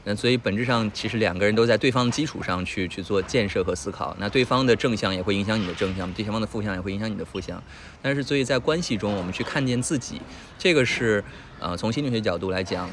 那所以本质上，其实两个人都在对方的基础上去去做建设和思考。那对方的正向也会影响你的正向，对方的负向也会影响你的负向。但是，所以在关系中，我们去看见自己，这个是呃从心理学角度来讲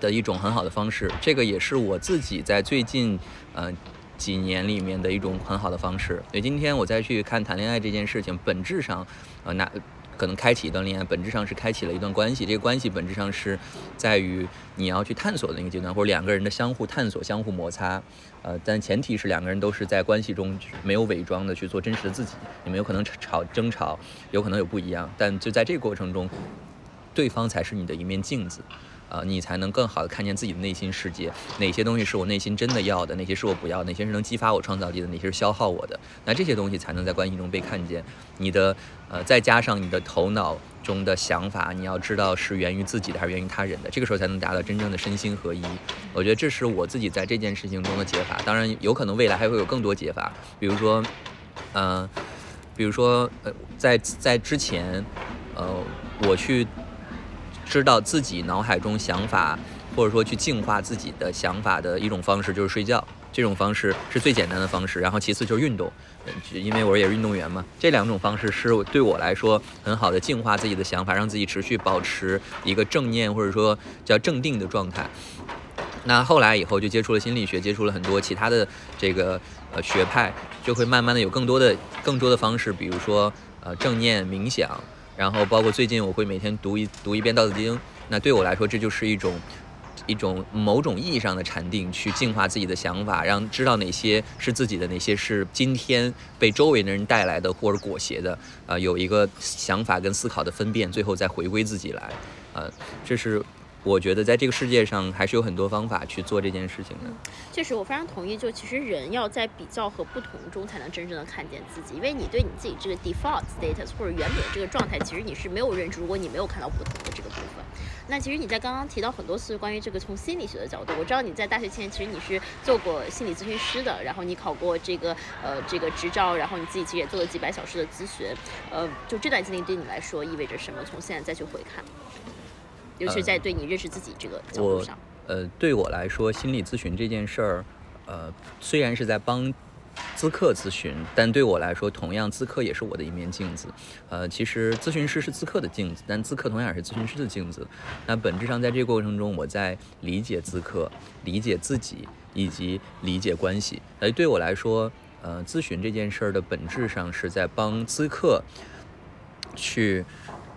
的一种很好的方式。这个也是我自己在最近呃几年里面的一种很好的方式。所以今天我再去看谈恋爱这件事情，本质上呃那。可能开启一段恋爱，本质上是开启了一段关系。这个关系本质上是在于你要去探索的那个阶段，或者两个人的相互探索、相互摩擦。呃，但前提是两个人都是在关系中没有伪装的去做真实的自己。你们有可能吵争吵，有可能有不一样，但就在这个过程中，对方才是你的一面镜子。啊，你才能更好的看见自己的内心世界，哪些东西是我内心真的要的，哪些是我不要，哪些是能激发我创造力的，哪些是消耗我的，那这些东西才能在关系中被看见。你的，呃，再加上你的头脑中的想法，你要知道是源于自己的还是源于他人的，这个时候才能达到真正的身心合一。我觉得这是我自己在这件事情中的解法，当然有可能未来还会有更多解法，比如说，嗯，比如说，呃，在在之前，呃，我去。知道自己脑海中想法，或者说去净化自己的想法的一种方式就是睡觉。这种方式是最简单的方式，然后其次就是运动，因为我也是运动员嘛。这两种方式是对我来说很好的净化自己的想法，让自己持续保持一个正念或者说叫正定的状态。那后来以后就接触了心理学，接触了很多其他的这个呃学派，就会慢慢的有更多的更多的方式，比如说呃正念冥想，然后包括最近我会每天读一读一遍《道德经》，那对我来说这就是一种。一种某种意义上的禅定，去净化自己的想法，让知道哪些是自己的，哪些是今天被周围的人带来的或者裹挟的，呃，有一个想法跟思考的分辨，最后再回归自己来，呃，这是。我觉得在这个世界上还是有很多方法去做这件事情的。确实，我非常同意。就其实人要在比较和不同中才能真正的看见自己，因为你对你自己这个 default status 或者原本这个状态，其实你是没有认知。如果你没有看到不同的这个部分，那其实你在刚刚提到很多次关于这个从心理学的角度，我知道你在大学期间其实你是做过心理咨询师的，然后你考过这个呃这个执照，然后你自己其实也做了几百小时的咨询。呃，就这段经历对你来说意味着什么？从现在再去回看。尤其是在对你认识自己这个角度上，呃，对我来说，心理咨询这件事儿，呃，虽然是在帮咨客咨询，但对我来说，同样咨客也是我的一面镜子。呃，其实咨询师是咨客的镜子，但咨客同样也是咨询师的镜子。那本质上，在这个过程中，我在理解咨客、理解自己以及理解关系。呃，对我来说，呃，咨询这件事儿的本质上是在帮咨客去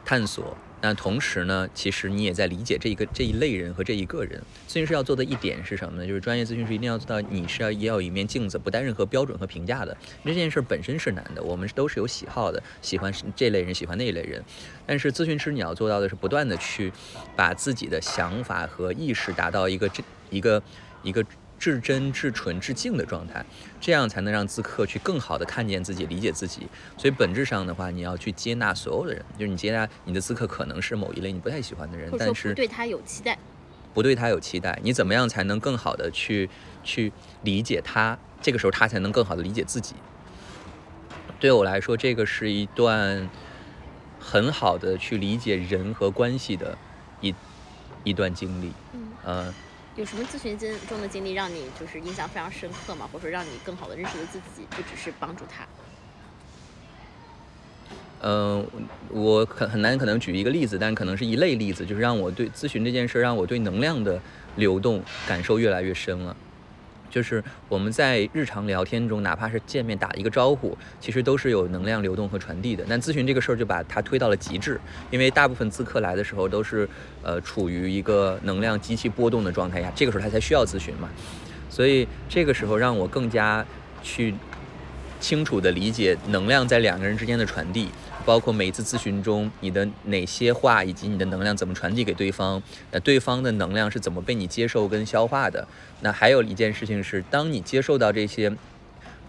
探索。那同时呢，其实你也在理解这一个这一类人和这一个人。咨询师要做的一点是什么呢？就是专业咨询师一定要做到，你是要也有一面镜子，不带任何标准和评价的。这件事本身是难的，我们都是有喜好的，喜欢这类人，喜欢那一类人。但是咨询师你要做到的是，不断的去把自己的想法和意识达到一个这一个一个。至真、至纯、至净的状态，这样才能让咨客去更好的看见自己、理解自己。所以本质上的话，你要去接纳所有的人，就是你接纳你的咨客可能是某一类你不太喜欢的人，但是对他有期待，不对他有期待。你怎么样才能更好的去去理解他？这个时候他才能更好的理解自己。对我来说，这个是一段很好的去理解人和关系的一一段经历。嗯。有什么咨询经中的经历让你就是印象非常深刻吗？或者说让你更好的认识了自己，不只是帮助他？嗯，我很很难可能举一个例子，但可能是一类例子，就是让我对咨询这件事，让我对能量的流动感受越来越深了。就是我们在日常聊天中，哪怕是见面打一个招呼，其实都是有能量流动和传递的。但咨询这个事儿就把它推到了极致，因为大部分咨客来的时候都是，呃，处于一个能量极其波动的状态下，这个时候他才需要咨询嘛。所以这个时候让我更加去清楚地理解能量在两个人之间的传递。包括每一次咨询中，你的哪些话以及你的能量怎么传递给对方？那对方的能量是怎么被你接受跟消化的？那还有一件事情是，当你接受到这些。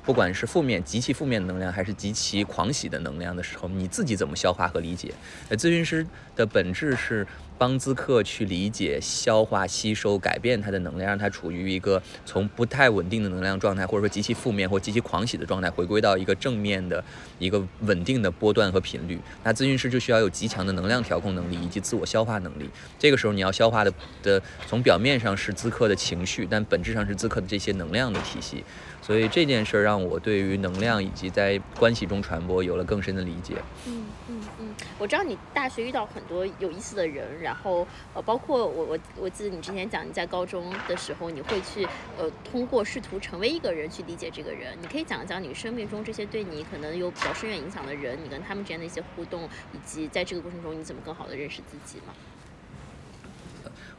不管是负面、极其负面的能量，还是极其狂喜的能量的时候，你自己怎么消化和理解？呃，咨询师的本质是帮咨客去理解、消化、吸收、改变他的能量，让他处于一个从不太稳定的能量状态，或者说极其负面或极其狂喜的状态，回归到一个正面的一个稳定的波段和频率。那咨询师就需要有极强的能量调控能力以及自我消化能力。这个时候你要消化的的，从表面上是咨客的情绪，但本质上是咨客的这些能量的体系。所以这件事儿让我对于能量以及在关系中传播有了更深的理解。嗯嗯嗯，我知道你大学遇到很多有意思的人，然后呃，包括我我我记得你之前讲你在高中的时候，你会去呃通过试图成为一个人去理解这个人。你可以讲一讲你生命中这些对你可能有比较深远影响的人，你跟他们之间的一些互动，以及在这个过程中你怎么更好的认识自己吗？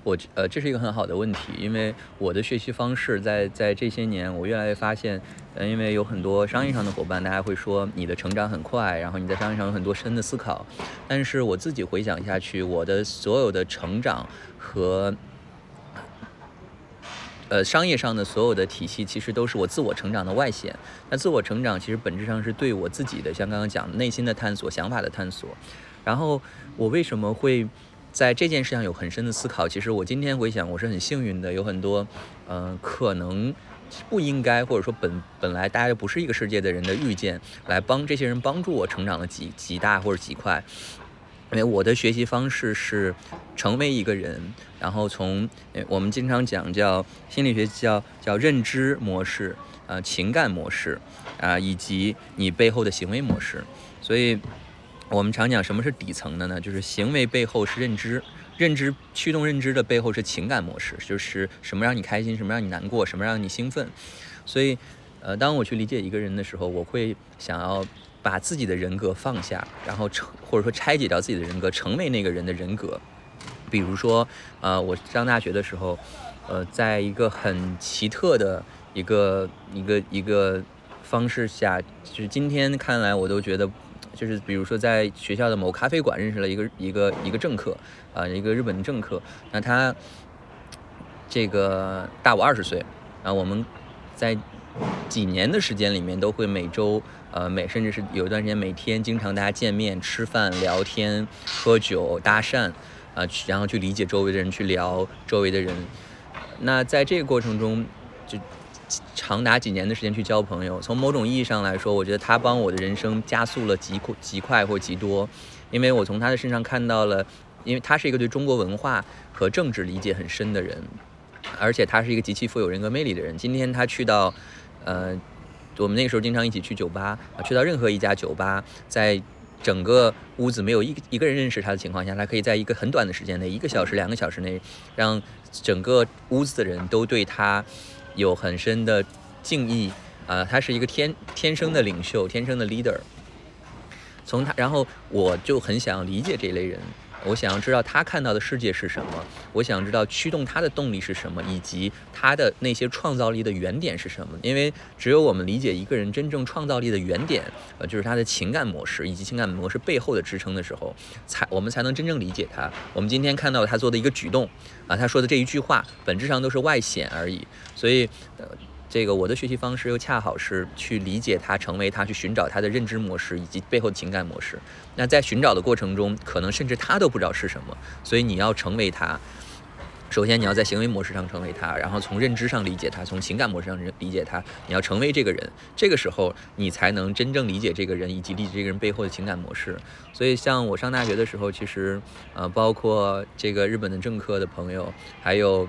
我呃，这是一个很好的问题，因为我的学习方式在在这些年，我越来越发现，呃，因为有很多商业上的伙伴，大家会说你的成长很快，然后你在商业上有很多深的思考，但是我自己回想下去，我的所有的成长和呃商业上的所有的体系，其实都是我自我成长的外显。那自我成长其实本质上是对我自己的，像刚刚讲的内心的探索、想法的探索。然后我为什么会？在这件事上有很深的思考。其实我今天回想，我是很幸运的，有很多，嗯，可能不应该，或者说本本来大家就不是一个世界的人的遇见，来帮这些人帮助我成长了几几大或者几块。因为我的学习方式是成为一个人，然后从我们经常讲叫心理学叫叫认知模式，呃情感模式，啊、以及你背后的行为模式。所以我们常讲什么是底层的呢？就是行为背后是认知，认知驱动认知的背后是情感模式，就是什么让你开心，什么让你难过，什么让你兴奋。所以，呃，当我去理解一个人的时候，我会想要把自己的人格放下，然后成或者说拆解掉自己的人格，成为那个人的人格。比如说，呃，我上大学的时候，呃，在一个很奇特的一个一个一个方式下，就是今天看来我都觉得，就是比如说在学校的某咖啡馆认识了一个一个一个政客，啊、一个日本的政客，那他这个大我二十岁，然后我们在几年的时间里面都会每周，呃，每甚至是有一段时间每天经常大家见面、吃饭、聊天、喝酒、搭讪，啊、然后去理解周围的人，去聊周围的人。那在这个过程中，就长达几年的时间去交朋友。从某种意义上来说，我觉得他帮我的人生加速了极快、极快或极多，因为我从他的身上看到了，因为他是一个对中国文化和政治理解很深的人，而且他是一个极其富有人格魅力的人。今天他去到，呃，我们那个时候经常一起去酒吧，啊，去到任何一家酒吧，在整个屋子没有一一个人认识他的情况下，他可以在一个很短的时间内，一个小时、两个小时内，让整个屋子的人都对他有很深的敬意。呃、他是一个天天生的领袖，天生的 leader。从他，然后我就很想理解这类人，我想要知道他看到的世界是什么，我想知道驱动他的动力是什么，以及他的那些创造力的原点是什么。因为只有我们理解一个人真正创造力的原点，呃，就是他的情感模式以及情感模式背后的支撑的时候，才我们才能真正理解他。我们今天看到他做的一个举动，啊，他说的这一句话，本质上都是外显而已。所以，呃。这个我的学习方式又恰好是去理解他，成为他，去寻找他的认知模式以及背后的情感模式。那在寻找的过程中，可能甚至他都不知道是什么，所以你要成为他。首先，你要在行为模式上成为他，然后从认知上理解他，从情感模式上理解他。你要成为这个人，这个时候你才能真正理解这个人以及理解这个人背后的情感模式。所以，像我上大学的时候，其实呃，包括这个日本的政客的朋友，还有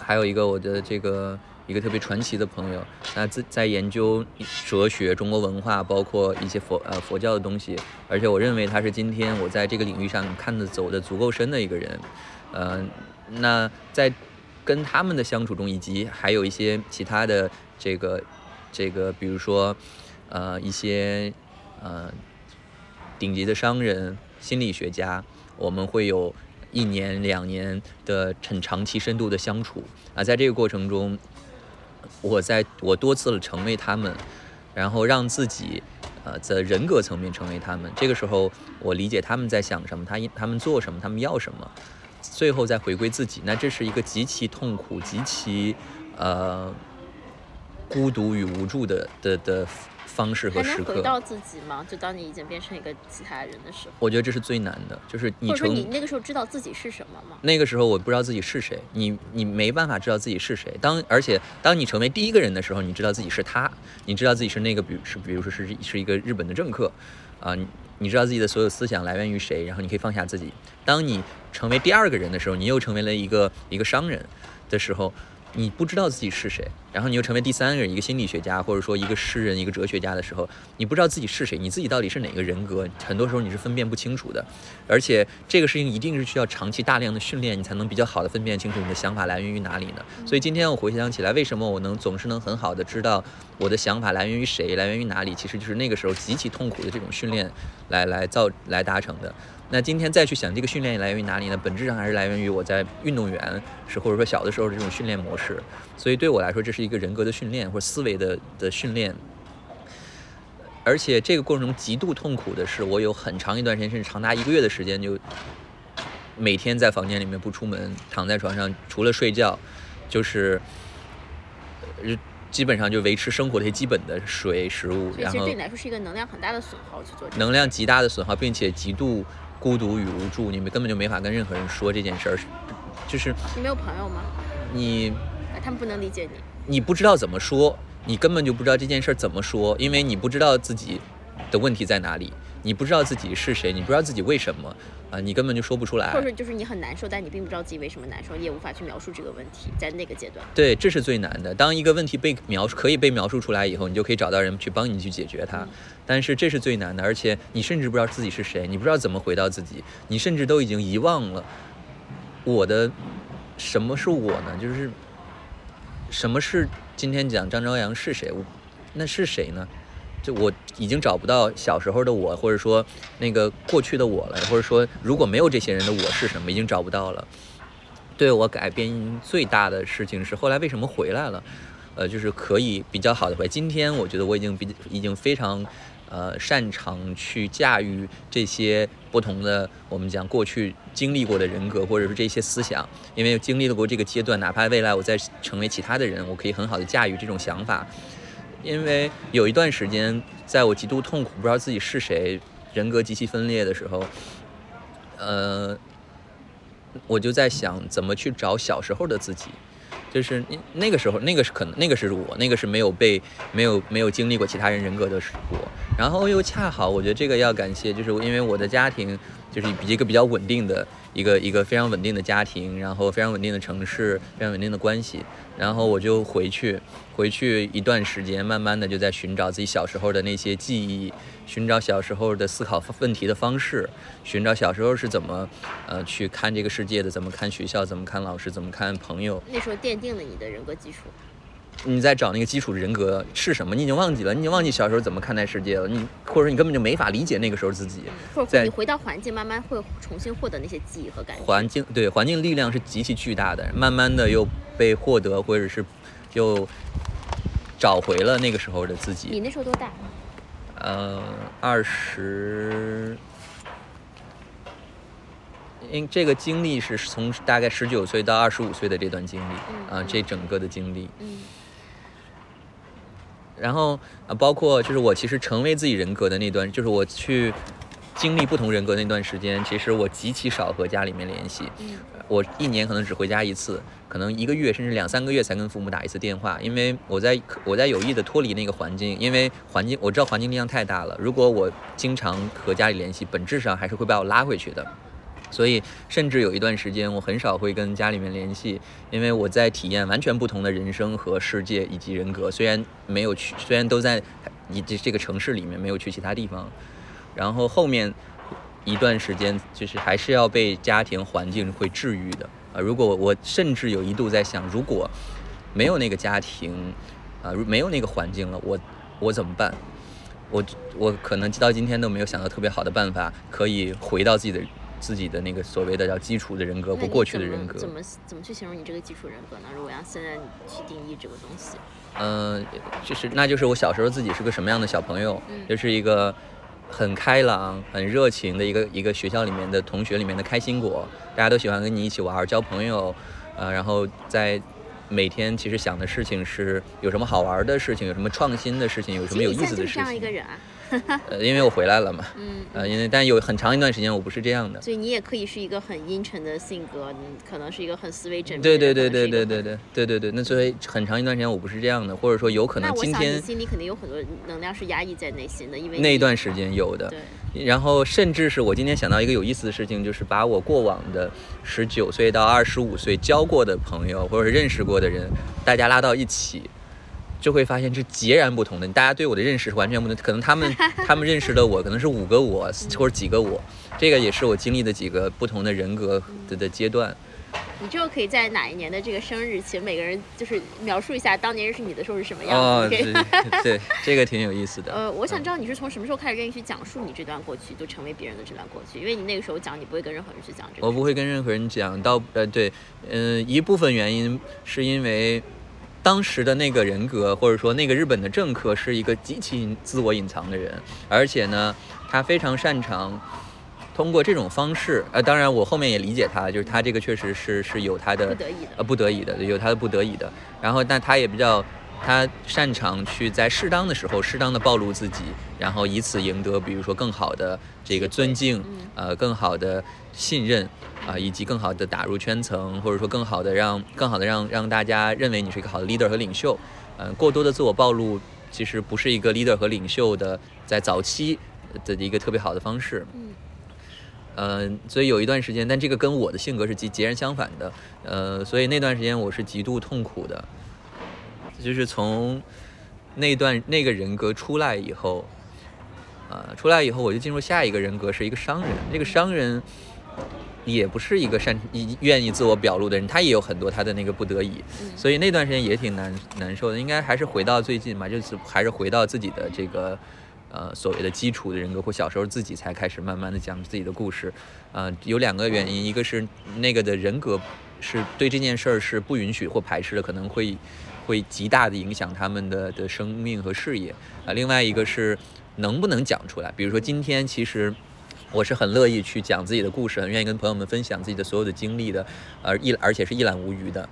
还有一个我的这个一个特别传奇的朋友，那在在研究哲学、中国文化，包括一些佛呃佛教的东西，而且我认为他是今天我在这个领域上看得走的足够深的一个人，呃，那在跟他们的相处中，以及还有一些其他的这个这个，比如说呃一些呃顶级的商人、心理学家，我们会有一年、两年的很长期、深度的相处。啊，在这个过程中，我在我多次的成为他们，然后让自己呃在人格层面成为他们。这个时候，我理解他们在想什么，他他们做什么，他们要什么，最后再回归自己。那这是一个极其痛苦、极其呃孤独与无助的的的方式和还时刻。能回到自己吗？就当你已经变成一个其他人的时候，我觉得这是最难的，就是你或者说成你那个时候知道自己是什么吗？那个时候我不知道自己是谁，你你没办法知道自己是谁。当而且当你成为第一个人的时候，你知道自己是他，你知道自己是那个比是比如说是是一个日本的政客，啊、你你知道自己的所有思想来源于谁，然后你可以放下自己。当你成为第二个人的时候，你又成为了一个一个商人的时候，你不知道自己是谁，然后你又成为第三个人，一个心理学家或者说一个诗人、一个哲学家的时候，你不知道自己是谁，你自己到底是哪个人格，很多时候你是分辨不清楚的。而且这个事情一定是需要长期大量的训练，你才能比较好的分辨清楚你的想法来源于哪里呢？所以今天我回想起来，为什么我能总是能很好的知道我的想法来源于谁，来源于哪里，其实就是那个时候极其痛苦的这种训练来来造来达成的。那今天再去想这个训练来源于哪里呢？本质上还是来源于我在运动员是或者说小的时候的这种训练模式。所以对我来说，这是一个人格的训练或者思维的的训练。而且这个过程中极度痛苦的是，我有很长一段时间，甚至长达一个月的时间，就每天在房间里面不出门，躺在床上，除了睡觉，就是呃基本上就维持生活的一些基本的水、食物，然后其实对你来说是一个能量很大的损耗去做。能量极大的损耗，并且极度孤独与无助，你们根本就没法跟任何人说这件事儿，就是你没有朋友吗？你啊他们不能理解你。你不知道怎么说，你根本就不知道这件事儿怎么说，因为你不知道自己的问题在哪里，你不知道自己是谁，你不知道自己为什么啊、你根本就说不出来。或者就是你很难受，但你并不知道自己为什么难受，你也无法去描述这个问题，在那个阶段。对，这是最难的。当一个问题被描述可以被描述出来以后，你就可以找到人去帮你去解决它。但是这是最难的，而且你甚至不知道自己是谁，你不知道怎么回到自己，你甚至都已经遗忘了我的什么是我呢？就是什么是今天讲张朝阳是谁？我那是谁呢？就我已经找不到小时候的我，或者说那个过去的我了，或者说如果没有这些人的我是什么，已经找不到了。对我改变最大的事情是后来为什么回来了，呃，就是可以比较好的回。今天我觉得我已经比已经非常呃擅长去驾驭这些不同的我们讲过去经历过的人格或者是这些思想，因为经历了过这个阶段，哪怕未来我再成为其他的人，我可以很好的驾驭这种想法。因为有一段时间，在我极度痛苦、不知道自己是谁、人格极其分裂的时候，呃，我就在想怎么去找小时候的自己。就是那那个时候，那个是可能，那个是我，那个是没有被没有没有经历过其他人人格的我。然后又恰好，我觉得这个要感谢，就是因为我的家庭就是一个比较稳定的一个一个非常稳定的家庭，然后非常稳定的城市，非常稳定的关系。然后我就回去，回去一段时间，慢慢的就在寻找自己小时候的那些记忆，寻找小时候的思考问题的方式，寻找小时候是怎么呃去看这个世界的，怎么看学校，怎么看老师，怎么看朋友。那时候奠定了你的人格基础。你在找那个基础人格是什么？你已经忘记了，你已经忘记小时候怎么看待世界了，你或者说你根本就没法理解那个时候自己。或者在你回到环境，慢慢会重新获得那些记忆和感觉。环境对环境力量是极其巨大的，慢慢的又被获得，或者是又找回了那个时候的自己你己。那时候多大？呃，二十，因这个经历是从大概十九岁到二十五岁的这段经历嗯啊，这整个的经历。嗯然后啊，包括就是我其实成为自己人格的那段，就是我去经历不同人格那段时间，其实我极其少和家里面联系。嗯我一年可能只回家一次，可能一个月甚至两三个月才跟父母打一次电话，因为我在我在有意的脱离那个环境，因为环境我知道环境力量太大了，如果我经常和家里联系，本质上还是会把我拉回去的。所以，甚至有一段时间，我很少会跟家里面联系，因为我在体验完全不同的人生和世界以及人格。虽然没有去，虽然都在一这这个城市里面，没有去其他地方。然后后面一段时间，就是还是要被家庭环境会治愈的啊。如果我甚至有一度在想，如果没有那个家庭啊，没有那个环境了，我我怎么办？我我可能到今天都没有想到特别好的办法，可以回到自己的自己的那个所谓的叫基础的人格那你或过去的人格。怎么怎么去形容你这个基础人格呢？如果要现在你去定义这个东西，嗯，就是那就是我小时候自己是个什么样的小朋友，嗯就是一个很开朗、很热情的一个一个学校里面的同学里面的开心果，大家都喜欢跟你一起玩儿、交朋友，呃，然后在每天其实想的事情是有什么好玩的事情，有什么创新的事情，有什么有意思的事情。人啊。呃，因为我回来了嘛，嗯，呃，因为但有很长一段时间我不是这样的。所以你也可以是一个很阴沉的性格，你可能是一个很思维缜密的对人。对对对对对对对对对，那所以很长一段时间我不是这样的，或者说有可能今天心里肯定有很多能量是压抑在内心的，因为那一段时间有的。对，然后甚至是我今天想到一个有意思的事情，就是把我过往的十九岁到二十五岁交过的朋友，或者认识过的人，大家拉到一起，就会发现是截然不同的。大家对我的认识是完全不同，可能他们 他们认识的我可能是五个我或者几个我，这个也是我经历的几个不同的人格的的阶段。你之后可以在哪一年的这个生日，请每个人就是描述一下当年认识你的时候是什么样子。哦，可以对对，这个挺有意思的。呃，我想知道你是从什么时候开始愿意去讲述你这段过去，就成为别人的这段过去？因为你那个时候讲，你不会跟任何人去讲这个。我不会跟任何人讲到，呃，对，嗯、一部分原因是因为当时的那个人格，或者说那个日本的政客是一个极其自我隐藏的人，而且呢，他非常擅长通过这种方式，呃，当然我后面也理解他，就是他这个确实是是有他的不得已的。呃，不得已的，有他的不得已的。然后，但他也比较，他擅长去在适当的时候，适当的暴露自己，然后以此赢得，比如说更好的这个尊敬，呃，更好的信任，啊、以及更好的打入圈层，或者说更好的让更好的让让大家认为你是一个好的 leader 和领袖。嗯、过多的自我暴露其实不是一个 leader 和领袖的在早期的一个特别好的方式。嗯呃，所以有一段时间，但这个跟我的性格是截截然相反的。呃，所以那段时间我是极度痛苦的，就是从那段那个人格出来以后，呃，出来以后我就进入下一个人格，是一个商人。这个商人也不是一个善一愿意自我表露的人，他也有很多他的那个不得已，所以那段时间也挺难难受的。应该还是回到最近嘛，就是还是回到自己的这个。呃，所谓的基础的人格，或小时候自己才开始慢慢的讲自己的故事，呃，有两个原因，一个是那个的人格是对这件事儿是不允许或排斥的，可能会会极大的影响他们的的生命和事业啊、另外一个是能不能讲出来，比如说今天其实。我是很乐意去讲自己的故事，很愿意跟朋友们分享自己的所有的经历的，而一而且是一览无余的。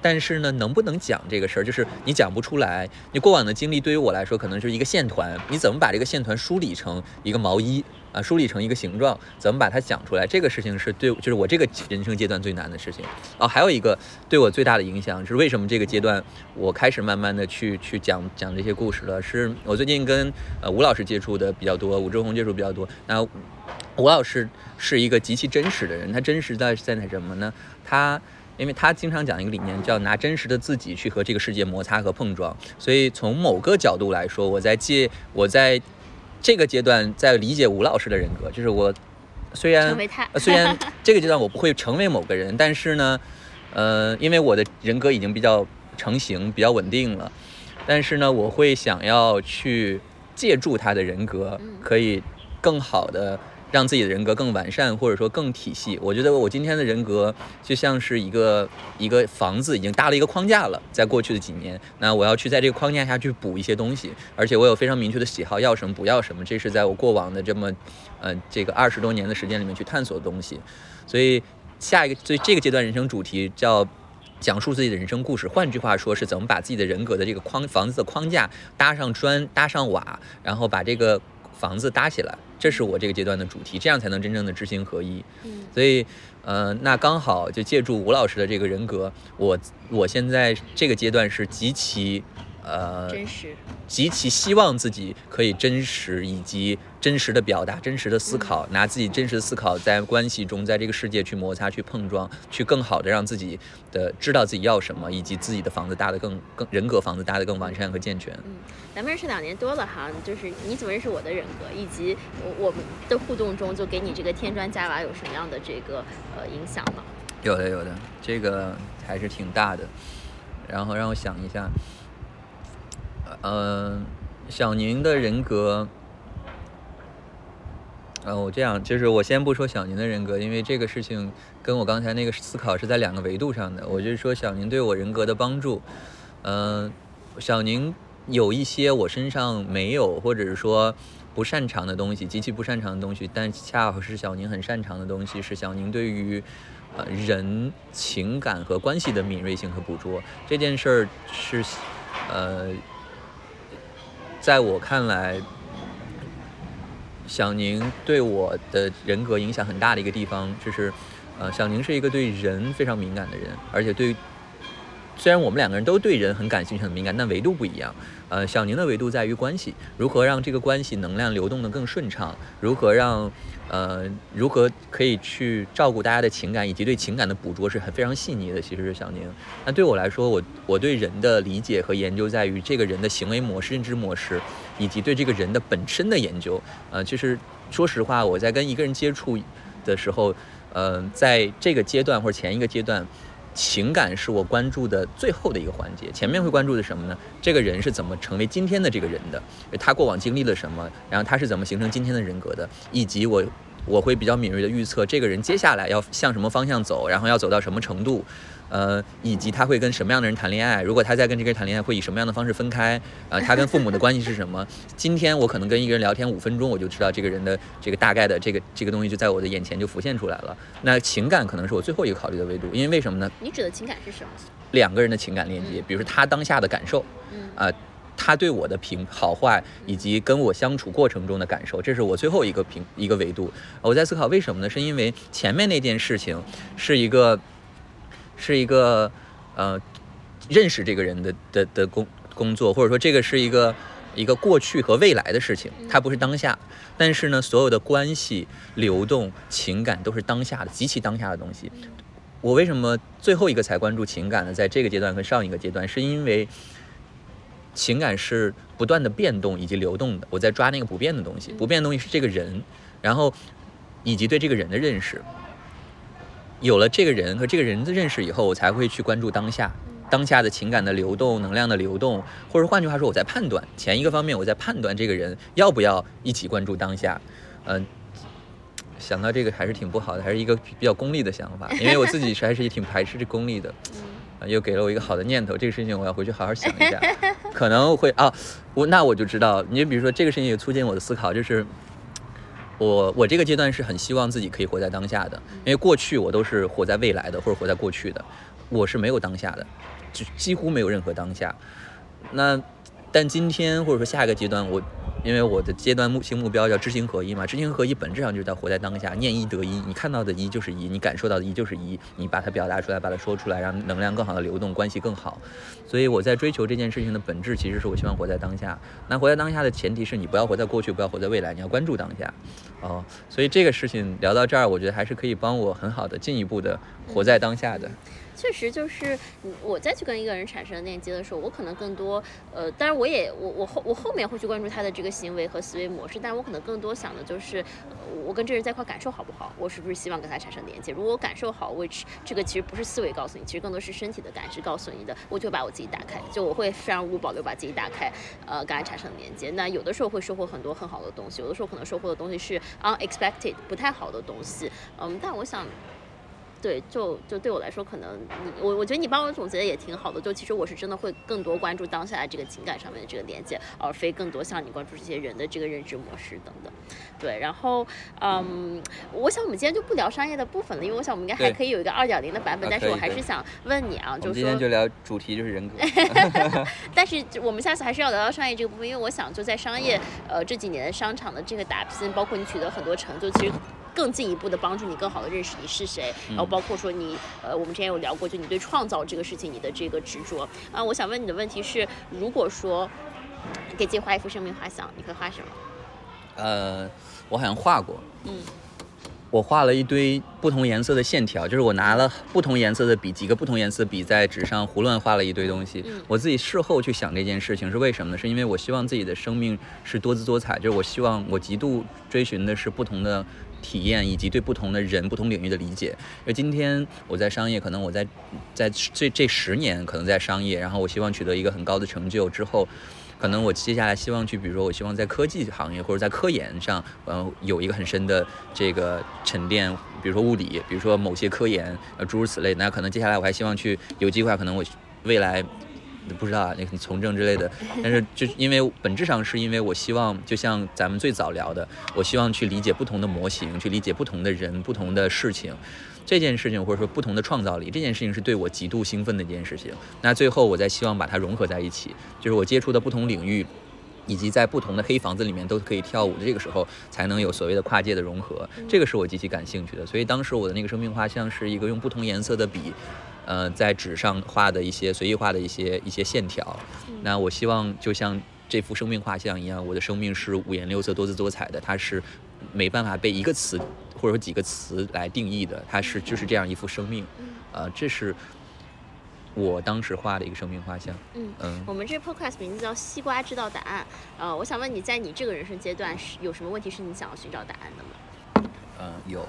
但是呢，能不能讲这个事儿，就是你讲不出来。你过往的经历对于我来说，可能就是一个线团，你怎么把这个线团梳理成一个毛衣啊，梳理成一个形状，怎么把它讲出来？这个事情是对，就是我这个人生阶段最难的事情。哦，还有一个对我最大的影响是，为什么这个阶段我开始慢慢的去去讲讲这些故事了？是我最近跟呃吴老师接触的比较多，武志红接触比较多。那吴老师是一个极其真实的人，他真实在在哪什么呢？他因为他经常讲一个理念，叫拿真实的自己去和这个世界摩擦和碰撞。所以从某个角度来说，我在借我在这个阶段在理解吴老师的人格，就是我虽然虽然 这个阶段我不会成为某个人，但是呢，呃，因为我的人格已经比较成型、比较稳定了，但是呢，我会想要去借助他的人格，可以更好的让自己的人格更完善，或者说更体系。我觉得我今天的人格就像是一个一个房子，已经搭了一个框架了。在过去的几年，那我要去在这个框架下去补一些东西，而且我有非常明确的喜好，要什么不要什么，这是在我过往的这么，呃，这个二十多年的时间里面去探索的东西。所以下一个，所以这个阶段人生主题叫。讲述自己的人生故事，换句话说是怎么把自己的人格的这个框房子的框架搭上砖、搭上瓦，然后把这个房子搭起来，这是我这个阶段的主题，这样才能真正的知行合一。嗯所以，呃，那刚好就借助吴老师的这个人格，我我现在这个阶段是极其，呃，真实，极其希望自己可以真实以及真实的表达、真实的思考，拿自己真实的思考在关系中，在这个世界去摩擦、去碰撞，去更好的让自己的知道自己要什么，以及自己的房子搭得更更人格房子搭得更完善和健全。嗯，咱们认识两年多了哈，就是你怎么认识我的人格，以及我我们的互动中，就给你这个添砖加瓦有什么样的这个呃影响呢？有的有的，这个还是挺大的。然后让我想一下，呃，小宁的人格，呃，我这样就是我先不说小宁的人格，因为这个事情跟我刚才那个思考是在两个维度上的。我就是说小宁对我人格的帮助，嗯、小宁有一些我身上没有，或者是说不擅长的东西，极其不擅长的东西，但恰好是小宁很擅长的东西，是小宁对于呃人情感和关系的敏锐性和捕捉。这件事儿是呃，在我看来，小宁对我的人格影响很大的一个地方，就是呃，小宁是一个对人非常敏感的人，而且对。虽然我们两个人都对人很感兴趣、很敏感，但维度不一样。呃，小宁的维度在于关系，如何让这个关系能量流动的更顺畅，如何让呃如何可以去照顾大家的情感，以及对情感的捕捉是很非常细腻的。其实是小宁。那对我来说，我我对人的理解和研究在于这个人的行为模式、认知模式，以及对这个人的本身的研究。呃，其实说实话，我在跟一个人接触的时候，呃，在这个阶段或者前一个阶段。情感是我关注的最后的一个环节，前面会关注的什么呢？这个人是怎么成为今天的这个人的？他过往经历了什么？然后他是怎么形成今天的人格的？以及我我会比较敏锐的预测这个人接下来要向什么方向走，然后要走到什么程度，呃，以及他会跟什么样的人谈恋爱？如果他在跟这个人谈恋爱，会以什么样的方式分开？啊、他跟父母的关系是什么？今天我可能跟一个人聊天五分钟，我就知道这个人的这个大概的这个这个东西就在我的眼前就浮现出来了。那情感可能是我最后一个考虑的维度，因为为什么呢？你指的情感是什么？两个人的情感链接，比如说他当下的感受，嗯啊、他对我的评好坏，以及跟我相处过程中的感受，这是我最后一个评一个维度。我在思考为什么呢？是因为前面那件事情是一个是一个呃认识这个人的的的工工作，或者说这个是一个一个过去和未来的事情，它不是当下。但是呢，所有的关系、流动、情感都是当下的，极其当下的东西。我为什么最后一个才关注情感呢？在这个阶段和上一个阶段，是因为情感是不断的变动以及流动的。我在抓那个不变的东西，不变的东西是这个人，然后以及对这个人的认识。有了这个人和这个人的认识以后，我才会去关注当下，当下的情感的流动、能量的流动，或者换句话说，我在判断前一个方面，我在判断这个人要不要一起关注当下。嗯，想到这个还是挺不好的，还是一个比较功利的想法，因为我自己还是也挺排斥这功利的。啊，又给了我一个好的念头，这个事情我要回去好好想一下，可能会啊，我那我就知道，你比如说这个事情也促进我的思考，就是。我我这个阶段是很希望自己可以活在当下的，因为过去我都是活在未来的或者活在过去的，我是没有当下的，就几乎没有任何当下。那但今天或者说下一个阶段我。因为我的阶段目新目标叫知行合一嘛，知行合一本质上就是在活在当下，念一得一，你看到的一就是一，你感受到的一就是一，你把它表达出来，把它说出来，让能量更好的流动，关系更好。所以我在追求这件事情的本质，其实是我希望活在当下。那活在当下的前提是你不要活在过去，不要活在未来，你要关注当下。哦，所以这个事情聊到这儿，我觉得还是可以帮我很好的进一步的活在当下的。确实，就是我再去跟一个人产生链接的时候，我可能更多，呃，当然我也我我后我后面会去关注他的这个行为和思维模式，但我可能更多想的就是，我跟这人在一块感受好不好？我是不是希望跟他产生连接？如果我感受好，which 这个其实不是思维告诉你，其实更多是身体的感知告诉你的，我就把我自己打开，就我会非常无保留把自己打开，呃，跟他产生连接。那有的时候会收获很多很好的东西，有的时候可能收获的东西是 unexpected 不太好的东西，嗯，但我想。对，就就对我来说，可能你我我觉得你帮我总结的也挺好的。就其实我是真的会更多关注当下的这个情感上面的这个连接，而非更多像你关注这些人的这个认知模式等等。对，然后嗯，我想我们今天就不聊商业的部分了，因为我想我们应该还可以有一个二点零的版本。但是我还是想问你啊，就是今天就聊主题就是人格。但是我们下次还是要聊到商业这个部分，因为我想就在商业呃这几年商场的这个打拼，包括你取得很多成就，其实。更进一步的帮助你更好的认识你是谁，然后包括说你，呃，我们之前有聊过，就你对创造这个事情你的这个执着啊。我想问你的问题是，如果说给自己画一幅生命画像，你会画什么？呃，我好像画过，嗯。我画了一堆不同颜色的线条，就是我拿了不同颜色的笔，几个不同颜色笔在纸上胡乱画了一堆东西。我自己事后去想这件事情是为什么呢？是因为我希望自己的生命是多姿多彩，就是我希望我极度追寻的是不同的体验，以及对不同的人、不同领域的理解。而今天我在商业，可能我在在这这十年可能在商业，然后我希望取得一个很高的成就之后。可能我接下来希望去，比如说我希望在科技行业或者在科研上，嗯，有一个很深的这个沉淀，比如说物理，比如说某些科研，呃，诸如此类。那可能接下来我还希望去有机会，可能我未来不知道啊，那个从政之类的。但是就 因为本质上是因为我希望，就像咱们最早聊的，我希望去理解不同的模型，去理解不同的人、不同的事情。这件事情或者说不同的创造力，这件事情是对我极度兴奋的一件事情。那最后我再希望把它融合在一起，就是我接触的不同领域，以及在不同的黑房子里面都可以跳舞的这个时候，才能有所谓的跨界的融合。这个是我极其感兴趣的。所以当时我的那个生命画像是一个用不同颜色的笔，呃，在纸上画的一些随意画的一些一些线条。那我希望就像这幅生命画像一样，我的生命是五颜六色、多姿多彩的。它是没办法被一个词。或者说几个词来定义的，它是就是这样一幅生命，呃，这是我当时画的一个生命画像。嗯嗯，我们这 podcast 名字叫《西瓜知道答案》。呃，我想问你在你这个人生阶段是有什么问题是你想要寻找答案的吗？嗯，有，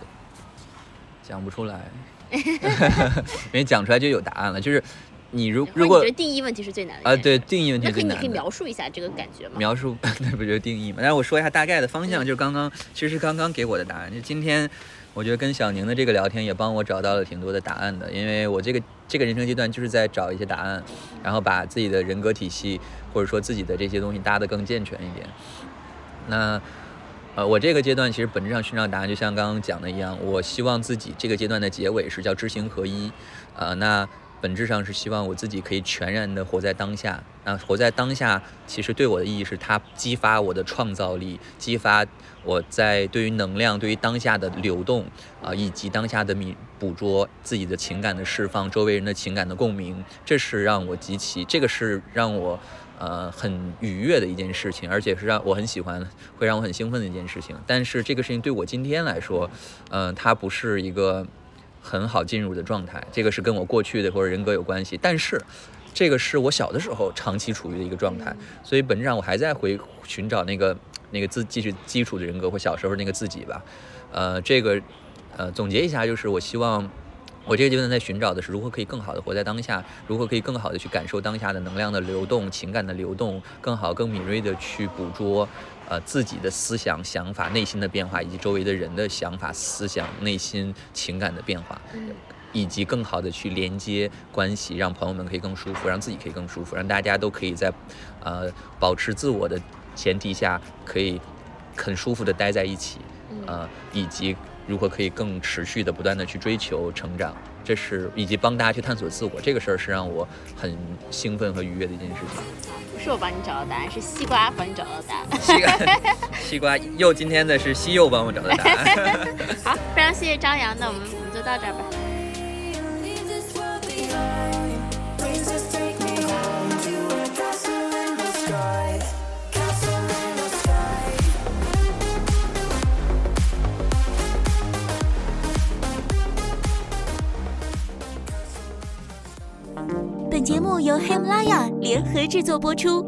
想不出来，因为讲出来就有答案了，就是。你如如果觉得定义问题是最难的啊，对，定义问题最难。那可以，你可以描述一下这个感觉吗？描述 那不就是定义吗？但是我说一下大概的方向，就是刚刚其实是刚刚给我的答案。就今天，我觉得跟小宁的这个聊天也帮我找到了挺多的答案的，因为我这个这个人生阶段就是在找一些答案，然后把自己的人格体系或者说自己的这些东西搭得更健全一点。那呃，我这个阶段其实本质上寻找答案，就像刚刚讲的一样，我希望自己这个阶段的结尾是叫知行合一，呃，那。本质上是希望我自己可以全然的活在当下。那活在当下，其实对我的意义是它激发我的创造力，激发我在对于能量、对于当下的流动啊，以及当下的敏捕捉自己的情感的释放，周围人的情感的共鸣。这是让我极其，这个是让我呃很愉悦的一件事情，而且是让我很喜欢，会让我很兴奋的一件事情。但是这个事情对我今天来说，嗯、它不是一个很好进入的状态，这个是跟我过去的或者人格有关系，但是。这个是我小的时候长期处于的一个状态，所以本质上我还在回寻找那个 那个自继续基础的人格或小时候那个自己吧。呃，这个呃总结一下就是，我希望我这个阶段在寻找的是如何可以更好的活在当下，如何可以更好的去感受当下的能量的流动、情感的流动，更好、更敏锐的去捕捉呃自己的思想、想法、内心的变化，以及周围的人的想法、思想、内心情感的变化。以及更好的去连接关系，让朋友们可以更舒服，让自己可以更舒服，让大家都可以在，呃，保持自我的前提下，可以很舒服的待在一起，呃，以及如何可以更持续的不断的去追求成长，这是以及帮大家去探索自我，这个事儿是让我很兴奋和愉悦的一件事情。不是我帮你找到答案，是西瓜帮你找到答案。西瓜，西瓜又今天的是西柚帮我找到答案。好，非常谢谢张扬，那我们我们就到这儿吧。Leave this world behind. Please just take me home to a castle in the sky. 节目由黑姆拉雅联合制作播出，